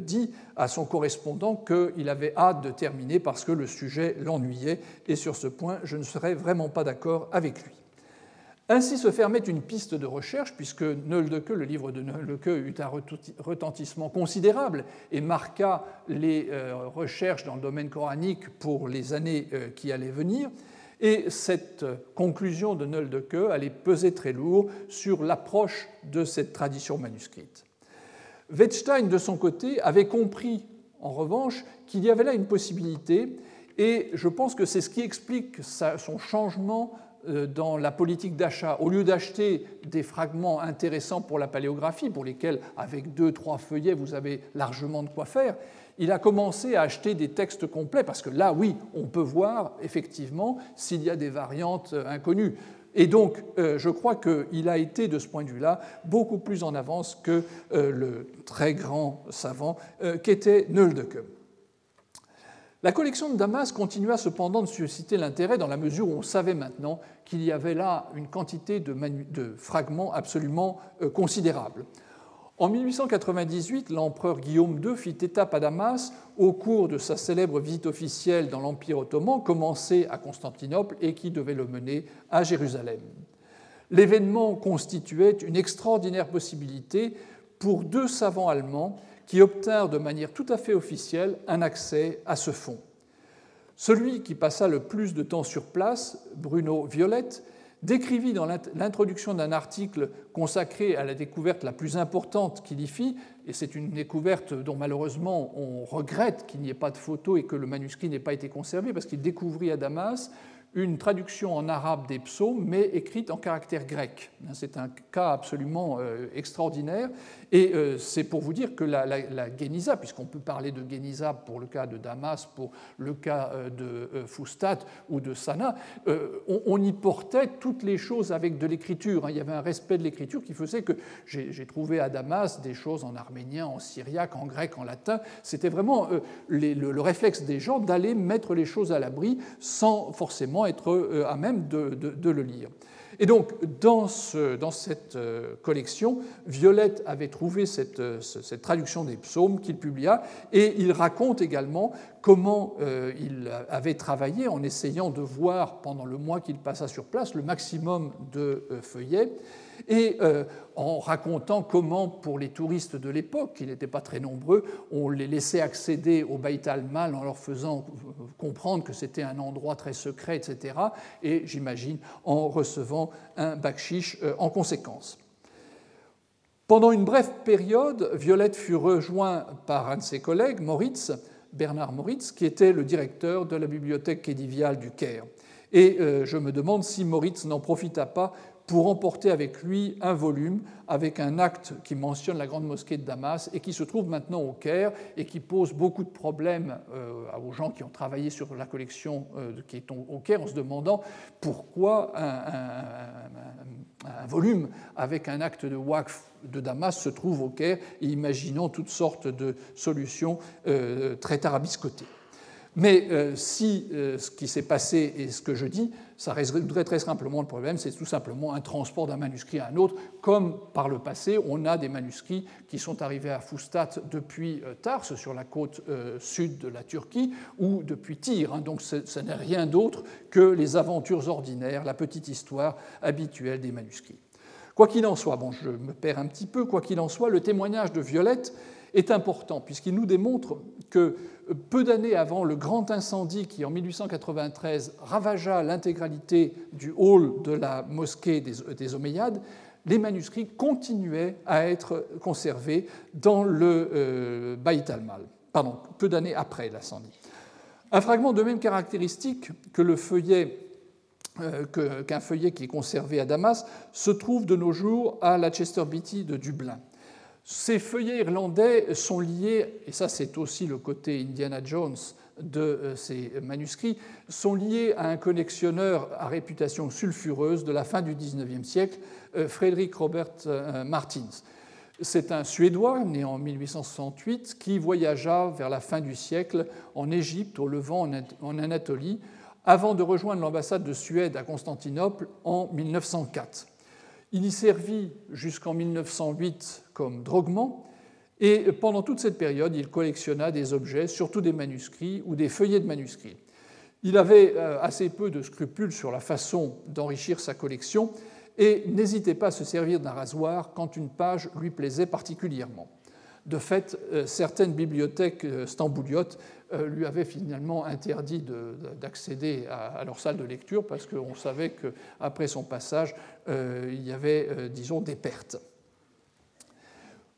dit à son correspondant qu'il avait hâte de terminer parce que le sujet l'ennuyait, et sur ce point, je ne serais vraiment pas d'accord avec lui. Ainsi se fermait une piste de recherche, puisque le livre de Nöldeke, eut un retentissement considérable et marqua les euh, recherches dans le domaine coranique pour les années euh, qui allaient venir. Et cette conclusion de Nöldeke allait peser très lourd sur l'approche de cette tradition manuscrite. Wettstein, de son côté, avait compris, en revanche, qu'il y avait là une possibilité, et je pense que c'est ce qui explique son changement euh, dans la politique d'achat, au lieu d'acheter des fragments intéressants pour la paléographie, pour lesquels, avec deux, trois feuillets, vous avez largement de quoi faire, il a commencé à acheter des textes complets, parce que là, oui, on peut voir effectivement s'il y a des variantes euh, inconnues. Et donc, euh, je crois qu'il a été, de ce point de vue-là, beaucoup plus en avance que le très grand savant qu'était Nöldeke. La collection de Damas continua cependant de susciter l'intérêt dans la mesure où on savait maintenant qu'il y avait là une quantité de, fragments absolument euh, considérable. En 1898, l'empereur Guillaume II fit étape à Damas au cours de sa célèbre visite officielle dans l'Empire ottoman, commencée à Constantinople et qui devait le mener à Jérusalem. L'événement constituait une extraordinaire possibilité pour deux savants allemands qui obtinrent de manière tout à fait officielle un accès à ce fonds. Celui qui passa le plus de temps sur place, Bruno Violette, décrivit dans l'introduction d'un article consacré à la découverte la plus importante qu'il y fit, et c'est une découverte dont malheureusement on regrette qu'il n'y ait pas de photo et que le manuscrit n'ait pas été conservé, parce qu'il découvrit à Damas une traduction en arabe des psaumes, mais écrite en caractère grec. C'est un cas absolument euh, extraordinaire. Et euh, c'est pour vous dire que la, la, puisqu'on peut parler de Geniza pour le cas de Damas, pour le cas euh, de Fustat ou de Sana, on, y portait toutes les choses avec de l'écriture. Hein. Il y avait un respect de l'écriture qui faisait que j'ai trouvé à Damas des choses en arménien, en syriaque, en grec, en latin. C'était vraiment le réflexe des gens d'aller mettre les choses à l'abri sans forcément être euh, à même de, le lire. Et donc, dans, cette euh, collection, Violette avait trouvé cette, euh, traduction des psaumes qu'il publia, et il raconte également comment il avait travaillé en essayant de voir pendant le mois qu'il passa sur place le maximum de feuillets et euh, en racontant comment, pour les touristes de l'époque, qui n'étaient pas très nombreux, on les laissait accéder au Beit al-Mal en leur faisant comprendre que c'était un endroit très secret, etc., et j'imagine en recevant un bakshish euh, en conséquence. Pendant une brève période, Violette fut rejoint par un de ses collègues, Moritz, Bernard Moritz, qui était le directeur de la bibliothèque kédiviale du Caire. Et euh, je me demande si Moritz n'en profita pas pour emporter avec lui un volume avec un acte qui mentionne la grande mosquée de Damas et qui se trouve maintenant au Caire et qui pose beaucoup de problèmes euh, aux gens qui ont travaillé sur la collection euh, qui est au Caire en se demandant pourquoi un, volume avec un acte de Waqf de Damas se trouve au Caire et imaginant toutes sortes de solutions euh, très tarabiscotées. Mais si ce qui s'est passé est ce que je dis, ça résoudrait très simplement le problème, c'est tout simplement un transport d'un manuscrit à un autre, comme par le passé, on a des manuscrits qui sont arrivés à Fustat depuis euh, Tars, sur la côte sud de la Turquie, ou depuis Tyr. Hein. donc ce n'est rien d'autre que les aventures ordinaires, la petite histoire habituelle des manuscrits. Quoi qu'il en soit, bon, je me perds un petit peu, quoi qu'il en soit, le témoignage de Violette est important, puisqu'il nous démontre que peu d'années avant le grand incendie qui, en 1893, ravagea l'intégralité du hall de la mosquée des, Omeyyades, les manuscrits continuaient à être conservés dans le euh, Bayt al-Mal, pardon, peu d'années après l'incendie. Un fragment de même caractéristique euh, qu'un feuillet qui est conservé à Damas se trouve de nos jours à la Chester Beatty de Dublin. Ces feuillets irlandais sont liés, et ça c'est aussi le côté Indiana Jones de euh, ces manuscrits, sont liés à un collectionneur à réputation sulfureuse de la fin du XIXe siècle, euh, Frédéric Robert euh, Martins. C'est un Suédois né en 1868 qui voyagea vers la fin du siècle en Égypte, au Levant, en Anatolie, avant de rejoindre l'ambassade de Suède à Constantinople en 1904. Il y servit jusqu'en 1908 comme droguement Et pendant toute cette période, il collectionna des objets, surtout des manuscrits ou des feuillets de manuscrits. Il avait euh, assez peu de scrupules sur la façon d'enrichir sa collection et n'hésitait pas à se servir d'un rasoir quand une page lui plaisait particulièrement. De fait, euh, certaines bibliothèques euh, stambouliotes lui avaient finalement interdit d'accéder à leur salle de lecture parce qu'on savait qu'après son passage, il y avait, disons, des pertes.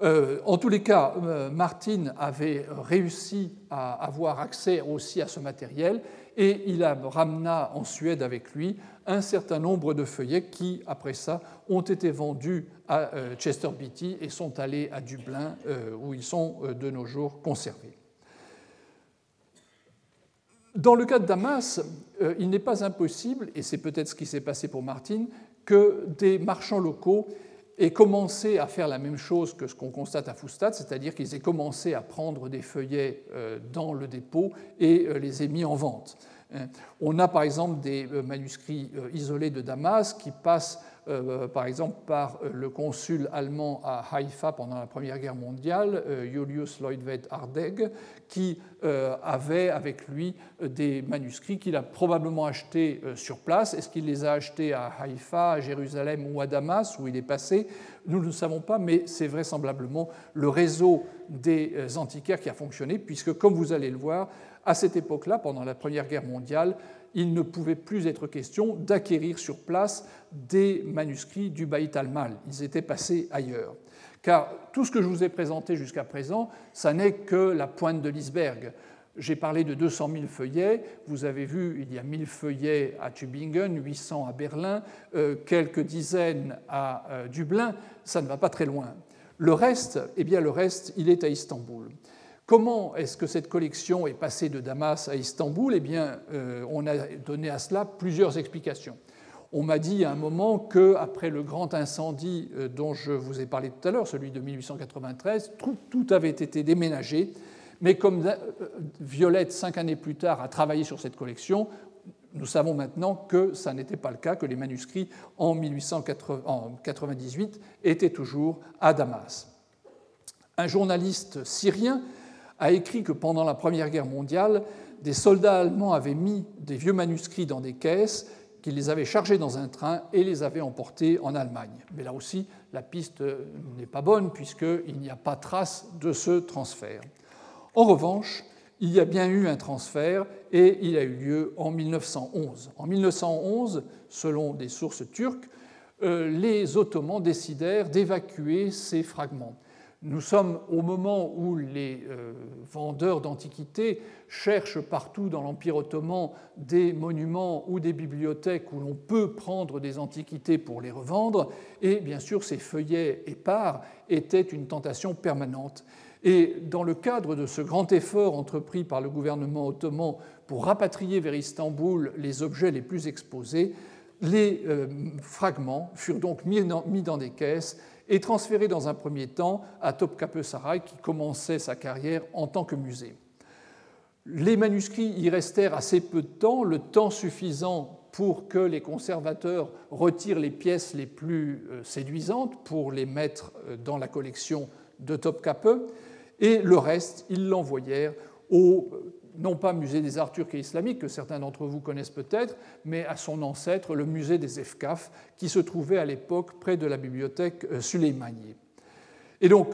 Euh, en tous les cas, euh, Martin avait réussi à avoir accès aussi à ce matériel et il ramena en Suède avec lui un certain nombre de feuillets qui, après ça, ont été vendus à euh, Chester Beatty et sont allés à Dublin où ils sont de nos jours conservés. Dans le cas de Damas, il n'est pas impossible, et c'est peut-être ce qui s'est passé pour Martin, que des marchands locaux et commencé à faire la même chose que ce qu'on constate à Foustad, c'est-à-dire qu'ils aient commencé à prendre des feuillets euh, dans le dépôt et euh, les aient mis en vente. Hein. On a par exemple des euh, manuscrits isolés de Damas qui passent euh, par exemple par euh, le consul allemand à Haïfa pendant la Première Guerre mondiale, euh, Julius Leutwed Ardeg, qui avait avec lui des manuscrits qu'il a probablement achetés sur place. Est-ce qu'il les a achetés à Haïfa, à Jérusalem ou à Damas, où il est passé? Nous ne le savons pas, mais c'est vraisemblablement le réseau des antiquaires qui a fonctionné, puisque, comme vous allez le voir, à cette époque-là, pendant la Première Guerre mondiale, il ne pouvait plus être question d'acquérir sur place des manuscrits du Baït al-Mal. Ils étaient passés ailleurs. Car tout ce que je vous ai présenté jusqu'à présent, ça n'est que la pointe de l'iceberg. J'ai parlé de 200 000 feuillets. Vous avez vu, il y a 1000 feuillets à Tübingen, 800 à Berlin, euh, quelques dizaines à euh, Dublin. Ça ne va pas très loin. Le reste, eh bien, le reste, il est à Istanbul. Comment est-ce que cette collection est passée de Damas à Istanbul? Eh bien, euh, on a donné à cela plusieurs explications. On m'a dit à un moment qu'après le grand incendie euh, dont je vous ai parlé tout à l'heure, celui de 1893, tout, avait été déménagé. Mais comme euh, Violette, cinq années plus tard, a travaillé sur cette collection, nous savons maintenant que ça n'était pas le cas, que les manuscrits en 1898 étaient toujours à Damas. Un journaliste syrien a écrit que pendant la Première Guerre mondiale, des soldats allemands avaient mis des vieux manuscrits dans des caisses, qu'ils les avaient chargés dans un train et les avaient emportés en Allemagne. Mais là aussi, la piste n'est pas bonne puisqu'il n'y a pas trace de ce transfert. En revanche, il y a bien eu un transfert et il a eu lieu en 1911. En 1911, selon des sources turques, euh, les Ottomans décidèrent d'évacuer ces fragments. Nous sommes au moment où les euh, vendeurs d'antiquités cherchent partout dans l'Empire ottoman des monuments ou des bibliothèques où l'on peut prendre des antiquités pour les revendre, et bien sûr ces feuillets épars étaient une tentation permanente. Et dans le cadre de ce grand effort entrepris par le gouvernement ottoman pour rapatrier vers Istanbul les objets les plus exposés, les euh, fragments furent donc mis dans des caisses et transféré dans un premier temps à Topkapi Saray, qui commençait sa carrière en tant que musée. Les manuscrits y restèrent assez peu de temps, le temps suffisant pour que les conservateurs retirent les pièces les plus euh, séduisantes pour les mettre euh, dans la collection de Topkapi, et le reste, ils l'envoyèrent au non pas musée des arts turcs et islamiques, que certains d'entre vous connaissent peut-être, mais à son ancêtre, le musée des Efkaf, qui se trouvait à l'époque près de la bibliothèque euh, Suleymaniye. Et donc,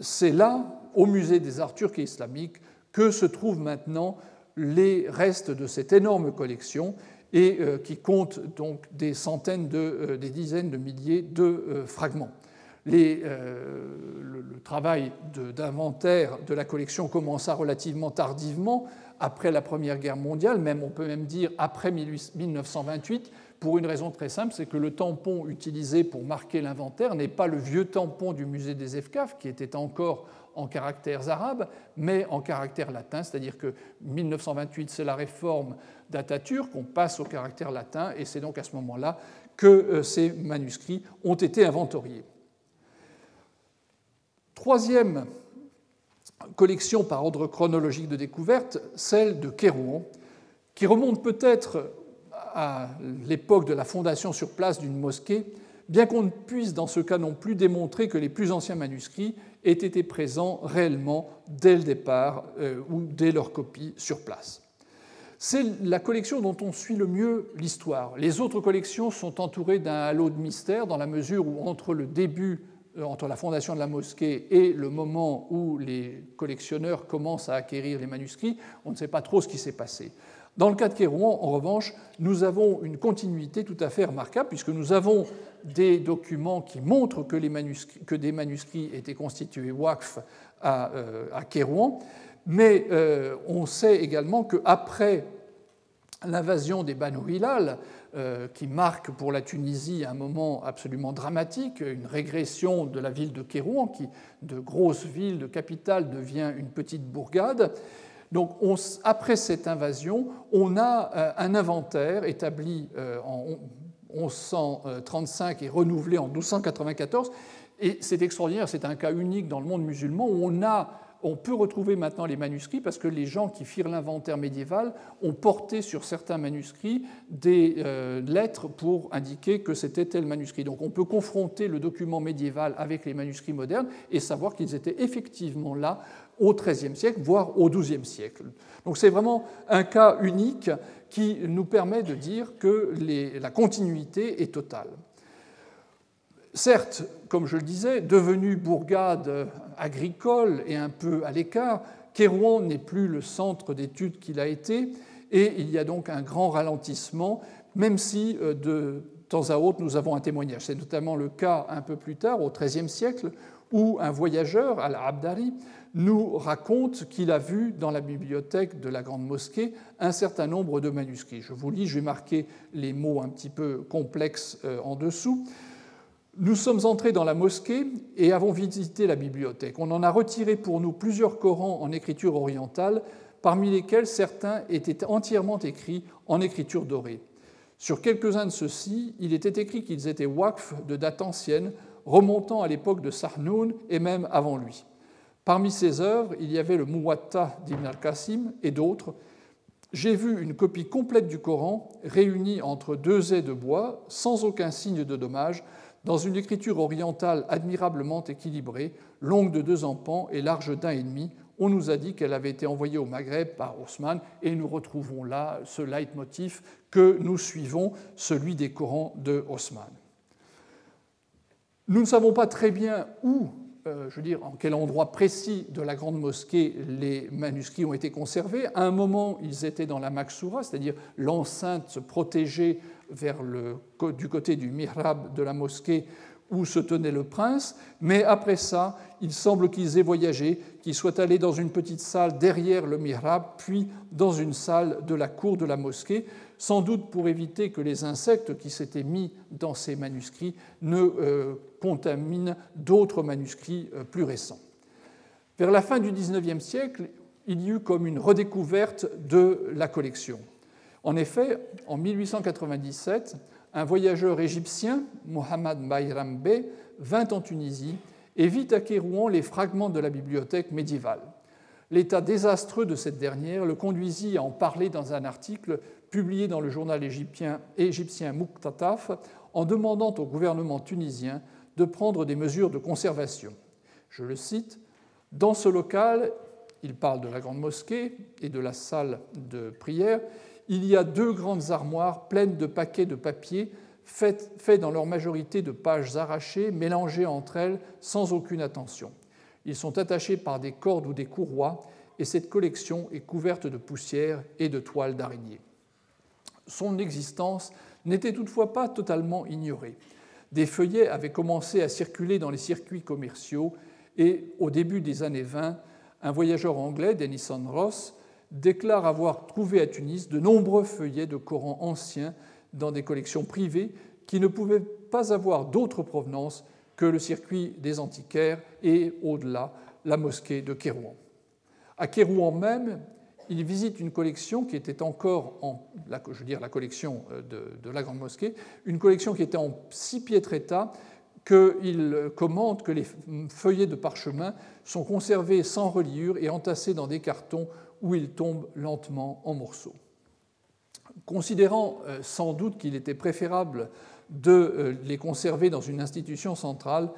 c'est là, au musée des arts turcs et islamiques, que se trouvent maintenant les restes de cette énorme collection et euh, qui compte donc des centaines, de, euh, des dizaines de milliers de fragments. Euh, le, travail d'inventaire de, la collection commença relativement tardivement, après la Première Guerre mondiale, même on peut même dire après 1928, pour une raison très simple, c'est que le tampon utilisé pour marquer l'inventaire n'est pas le vieux tampon du musée des EFCAF, qui était encore en caractères arabes, mais en caractères latins, c'est-à-dire que 1928, c'est la réforme d'Atatürk, on passe au caractère latin, et c'est donc à ce moment-là que euh, ces manuscrits ont été inventoriés. Troisième collection par ordre chronologique de découverte, celle de Kérouan, qui remonte peut-être à l'époque de la fondation sur place d'une mosquée, bien qu'on ne puisse dans ce cas non plus démontrer que les plus anciens manuscrits aient été présents réellement dès le départ euh, ou dès leur copie sur place. C'est la collection dont on suit le mieux l'histoire. Les autres collections sont entourées d'un halo de mystère dans la mesure où entre le début entre la fondation de la mosquée et le moment où les collectionneurs commencent à acquérir les manuscrits, on ne sait pas trop ce qui s'est passé. Dans le cas de Kérouan, en revanche, nous avons une continuité tout à fait remarquable, puisque nous avons des documents qui montrent que, des manuscrits étaient constitués WAKF à, euh, à Kérouan, mais euh, on sait également qu'après l'invasion des Banu Hilal, euh, qui marque pour la Tunisie un moment absolument dramatique, une régression de la ville de Kérouan, qui de grosse ville, de capitale, devient une petite bourgade. Donc, après cette invasion, on a euh, un inventaire établi euh, en 1135 et renouvelé en 1294. Et c'est extraordinaire, c'est un cas unique dans le monde musulman où on a on peut retrouver maintenant les manuscrits parce que les gens qui firent l'inventaire médiéval ont porté sur certains manuscrits des euh, lettres pour indiquer que c'était tel manuscrit. Donc on peut confronter le document médiéval avec les manuscrits modernes et savoir qu'ils étaient effectivement là au XIIIe siècle, voire au XIIe siècle. Donc c'est vraiment un cas unique qui nous permet de dire que la continuité est totale. Certes, comme je le disais, devenue bourgade agricole et un peu à l'écart, Kérouan n'est plus le centre d'études qu'il a été, et il y a donc un grand ralentissement, même si euh, de temps à autre nous avons un témoignage. C'est notamment le cas un peu plus tard, au XIIIe siècle, où un voyageur, Al-Abdari, nous raconte qu'il a vu dans la bibliothèque de la Grande Mosquée un certain nombre de manuscrits. Je vous lis, je vais marquer les mots un petit peu complexes euh, en dessous. Nous sommes entrés dans la mosquée et avons visité la bibliothèque. On en a retiré pour nous plusieurs Corans en écriture orientale, parmi lesquels certains étaient entièrement écrits en écriture dorée. Sur quelques-uns de ceux-ci, il était écrit qu'ils étaient waqf de date ancienne, remontant à l'époque de Sahnoun et même avant lui. Parmi ces œuvres, il y avait le Muwatta d'Ibn al-Qasim et d'autres. J'ai vu une copie complète du Coran, réunie entre deux ais de bois, sans aucun signe de dommage, dans une écriture orientale admirablement équilibrée, longue de deux empans et large d'un et demi, on nous a dit qu'elle avait été envoyée au Maghreb par Haussmann, et nous retrouvons là ce leitmotiv que nous suivons, celui des Corans de Haussmann. Nous ne savons pas très bien où, euh, je veux dire, en quel endroit précis de la grande mosquée les manuscrits ont été conservés. À un moment, ils étaient dans la Maksoura, c'est-à-dire l'enceinte protégée vers le, du côté du mihrab de la mosquée où se tenait le prince, mais après ça, il semble qu'ils aient voyagé, qu'ils soient allés dans une petite salle derrière le mihrab, puis dans une salle de la cour de la mosquée, sans doute pour éviter que les insectes qui s'étaient mis dans ces manuscrits ne euh, contaminent d'autres manuscrits euh, plus récents. Vers la fin du XIXe siècle, il y eut comme une redécouverte de la collection. En effet, en 1897, un voyageur égyptien, Mohammad Bayram Bey, vint en Tunisie et vit à Kérouan les fragments de la bibliothèque médiévale. L'état désastreux de cette dernière le conduisit à en parler dans un article publié dans le journal égyptien, égyptien en demandant au gouvernement tunisien de prendre des mesures de conservation. Je le cite Dans ce local, il parle de la grande mosquée et de la salle de prière, il y a deux grandes armoires pleines de paquets de papier faits dans leur majorité de pages arrachées, mélangées entre elles sans aucune attention. Ils sont attachés par des cordes ou des courroies et cette collection est couverte de poussière et de toiles d'araignée. Son existence n'était toutefois pas totalement ignorée. Des feuillets avaient commencé à circuler dans les circuits commerciaux et au début des années 20, un voyageur anglais, Denison Ross, déclare avoir trouvé à Tunis de nombreux feuillets de Coran anciens dans des collections privées qui ne pouvaient pas avoir d'autre provenance que le circuit des antiquaires et, au-delà, la mosquée de Kérouan. À Kérouan même, il visite une collection qui était encore en, je veux dire la collection euh, de, la Grande Mosquée, une collection qui était en si piètre état qu'il commente que les feuillets de parchemin sont conservés sans reliure et entassés dans des cartons où ils tombent lentement en morceaux. Considérant euh, sans doute qu'il était préférable de euh, les conserver dans une institution centrale,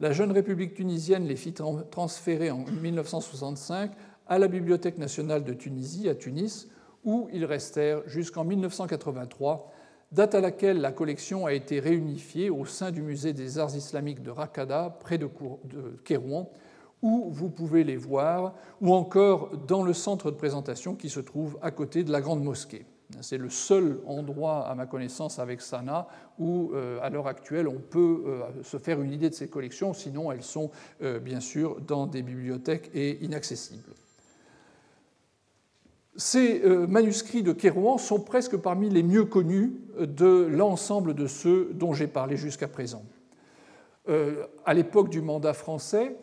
la jeune République tunisienne les fit transférer en 1965 à la Bibliothèque nationale de Tunisie, à Tunis, où ils restèrent jusqu'en 1983, date à laquelle la collection a été réunifiée au sein du musée des arts islamiques de Rakada, près de Kérouan, où vous pouvez les voir, ou encore dans le centre de présentation qui se trouve à côté de la grande mosquée. C'est le seul endroit, à ma connaissance, avec Sana où, euh, à l'heure actuelle, on peut euh, se faire une idée de ces collections, sinon elles sont euh, bien sûr dans des bibliothèques et inaccessibles. Ces manuscrits de Kérouan sont presque parmi les mieux connus de l'ensemble de ceux dont j'ai parlé jusqu'à présent. À l'époque du mandat français,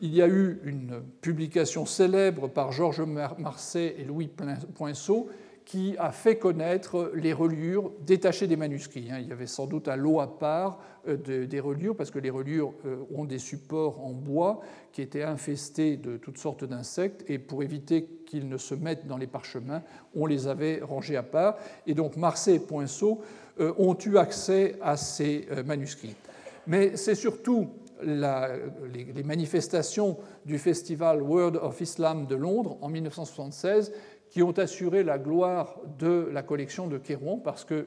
il y a eu une publication célèbre par Georges Marseille et Louis Poinceau qui a fait connaître les reliures détachées des manuscrits. Hein. Il y avait sans doute un lot à part euh, des reliures, parce que les reliures euh, ont des supports en bois qui étaient infestés de toutes sortes d'insectes, et pour éviter qu'ils ne se mettent dans les parchemins, on les avait rangés à part. Et donc Marseille et Poinceau euh, ont eu accès à ces manuscrits. Mais c'est surtout les, manifestations du festival World of Islam de Londres en 1976 qui ont assuré la gloire de la collection de Kérouan parce que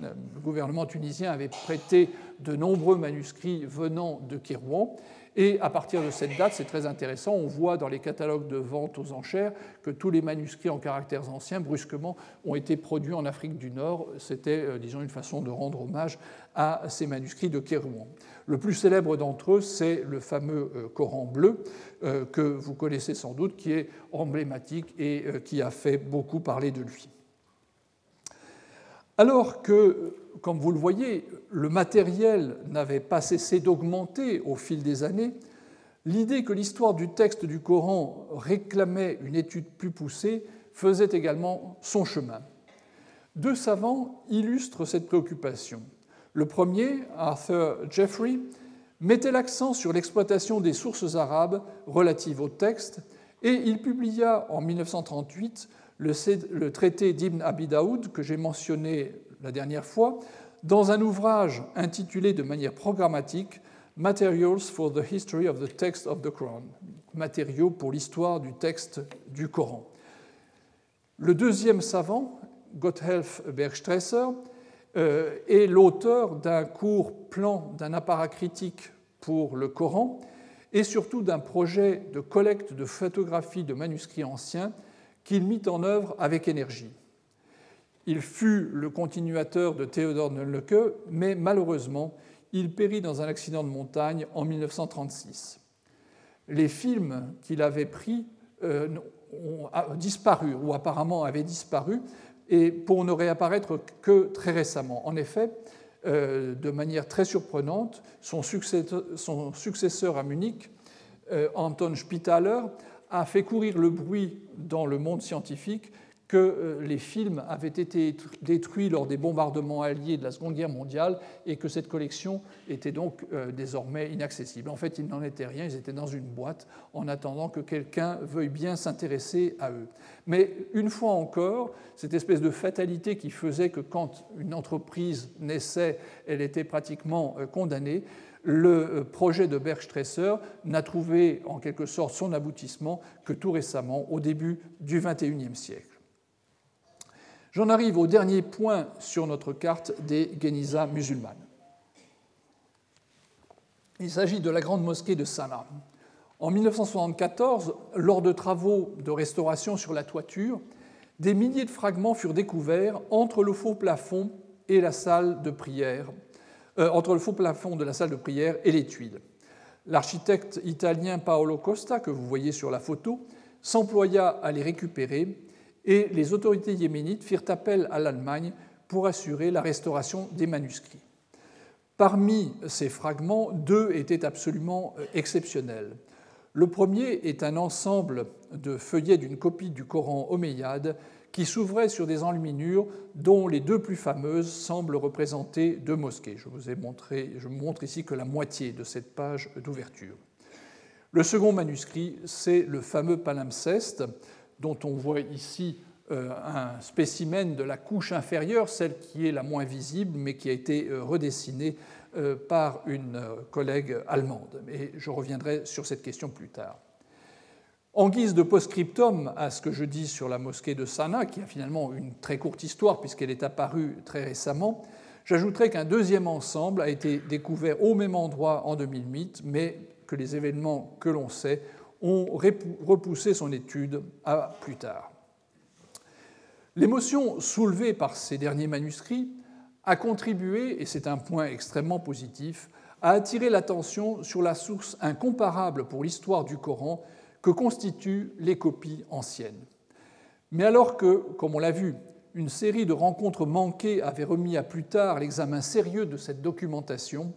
le gouvernement tunisien avait prêté de nombreux manuscrits venant de Kérouan et à partir de cette date, c'est très intéressant, on voit dans les catalogues de vente aux enchères que tous les manuscrits en caractères anciens, brusquement, ont été produits en Afrique du Nord. C'était, euh, disons, une façon de rendre hommage à ces manuscrits de Kérouan. Le plus célèbre d'entre eux, c'est le fameux euh, Coran bleu, euh, que vous connaissez sans doute, qui est emblématique et qui a fait beaucoup parler de lui. Alors que comme vous le voyez, le matériel n'avait pas cessé d'augmenter au fil des années, l'idée que l'histoire du texte du Coran réclamait une étude plus poussée faisait également son chemin. Deux savants illustrent cette préoccupation. Le premier, Arthur Jeffrey, mettait l'accent sur l'exploitation des sources arabes relatives au texte et il publia en 1938 le, traité d'Ibn Abi Daoud que j'ai mentionné la dernière fois, dans un ouvrage intitulé de manière programmatique Materials for the History of the Text of the Quran, matériaux pour l'histoire du texte du Coran. Le deuxième savant, Gotthelf Bergstresser, euh, est l'auteur d'un court plan d'un apparat critique pour le Coran et surtout d'un projet de collecte de photographies de manuscrits anciens qu'il mit en œuvre avec énergie. Il fut le continuateur de Théodore Nölke, mais malheureusement, il périt dans un accident de montagne en 1936. Les films qu'il avait pris euh, ont disparu, ou apparemment avaient disparu, et pour ne réapparaître que très récemment. En effet, euh, de manière très surprenante, son successeur, à Munich, euh, Anton Spitaler, a fait courir le bruit dans le monde scientifique que euh, les films avaient été détruits lors des bombardements alliés de la Seconde Guerre mondiale et que cette collection était donc euh, désormais inaccessible. En fait, il n'en était rien, ils étaient dans une boîte en attendant que quelqu'un veuille bien s'intéresser à eux. Mais une fois encore, cette espèce de fatalité qui faisait que quand une entreprise naissait, elle était pratiquement euh, condamnée, le projet de Bergstresser n'a trouvé en quelque sorte son aboutissement que tout récemment, au début du XXIe siècle. J'en arrive au dernier point sur notre carte des Geniza musulmanes. Il s'agit de la grande mosquée de Sanaa. En 1974, lors de travaux de restauration sur la toiture, des milliers de fragments furent découverts entre le faux plafond et la salle de prière, euh, entre le faux plafond de la salle de prière et les tuiles. L'architecte italien Paolo Costa, que vous voyez sur la photo, s'employa à les récupérer et les autorités yéménites firent appel à l'Allemagne pour assurer la restauration des manuscrits. Parmi ces fragments, deux étaient absolument euh, exceptionnels. Le premier est un ensemble de feuillets d'une copie du Coran omeyyade qui s'ouvrait sur des enluminures dont les deux plus fameuses semblent représenter deux mosquées. Je vous, ai montré, je montre ici que la moitié de cette page d'ouverture. Le second manuscrit, c'est le fameux palimpseste, dont on voit ici un spécimen de la couche inférieure, celle qui est la moins visible, mais qui a été redessinée par une collègue allemande. Et je reviendrai sur cette question plus tard. En guise de post-scriptum à ce que je dis sur la mosquée de Sanaa, qui a finalement une très courte histoire puisqu'elle est apparue très récemment, j'ajouterai qu'un deuxième ensemble a été découvert au même endroit en 2008, mais que les événements que l'on sait ont repoussé son étude à plus tard. L'émotion soulevée par ces derniers manuscrits a contribué, et c'est un point extrêmement positif, à attirer l'attention sur la source incomparable pour l'histoire du Coran que constituent les copies anciennes. Mais alors que, comme on l'a vu, une série de rencontres manquées avait remis à plus tard l'examen sérieux de cette documentation,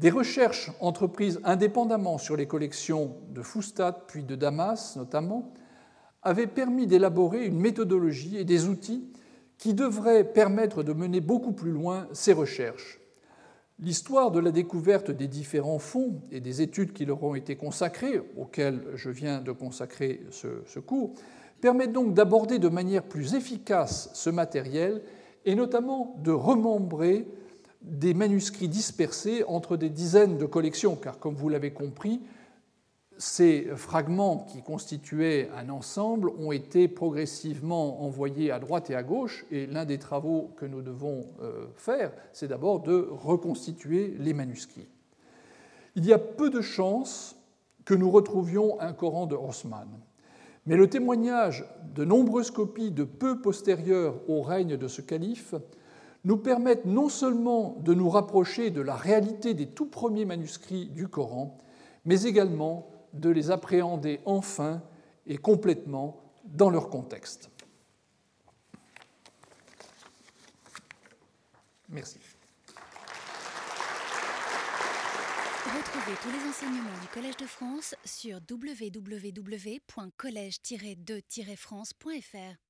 des recherches entreprises indépendamment sur les collections de Foustat puis de Damas notamment avaient permis d'élaborer une méthodologie et des outils qui devraient permettre de mener beaucoup plus loin ces recherches. L'histoire de la découverte des différents fonds et des études qui leur ont été consacrées, auxquelles je viens de consacrer ce, cours, permet donc d'aborder de manière plus efficace ce matériel et notamment de remembrer des manuscrits dispersés entre des dizaines de collections, car comme vous l'avez compris, ces fragments qui constituaient un ensemble ont été progressivement envoyés à droite et à gauche, et l'un des travaux que nous devons euh, faire, c'est d'abord de reconstituer les manuscrits. Il y a peu de chances que nous retrouvions un Coran de Haussmann, mais le témoignage de nombreuses copies de peu postérieures au règne de ce calife nous permettent non seulement de nous rapprocher de la réalité des tout premiers manuscrits du Coran, mais également de les appréhender enfin et complètement dans leur contexte. Merci. Retrouvez tous les enseignements du Collège de France sur www.colège-2-france.fr.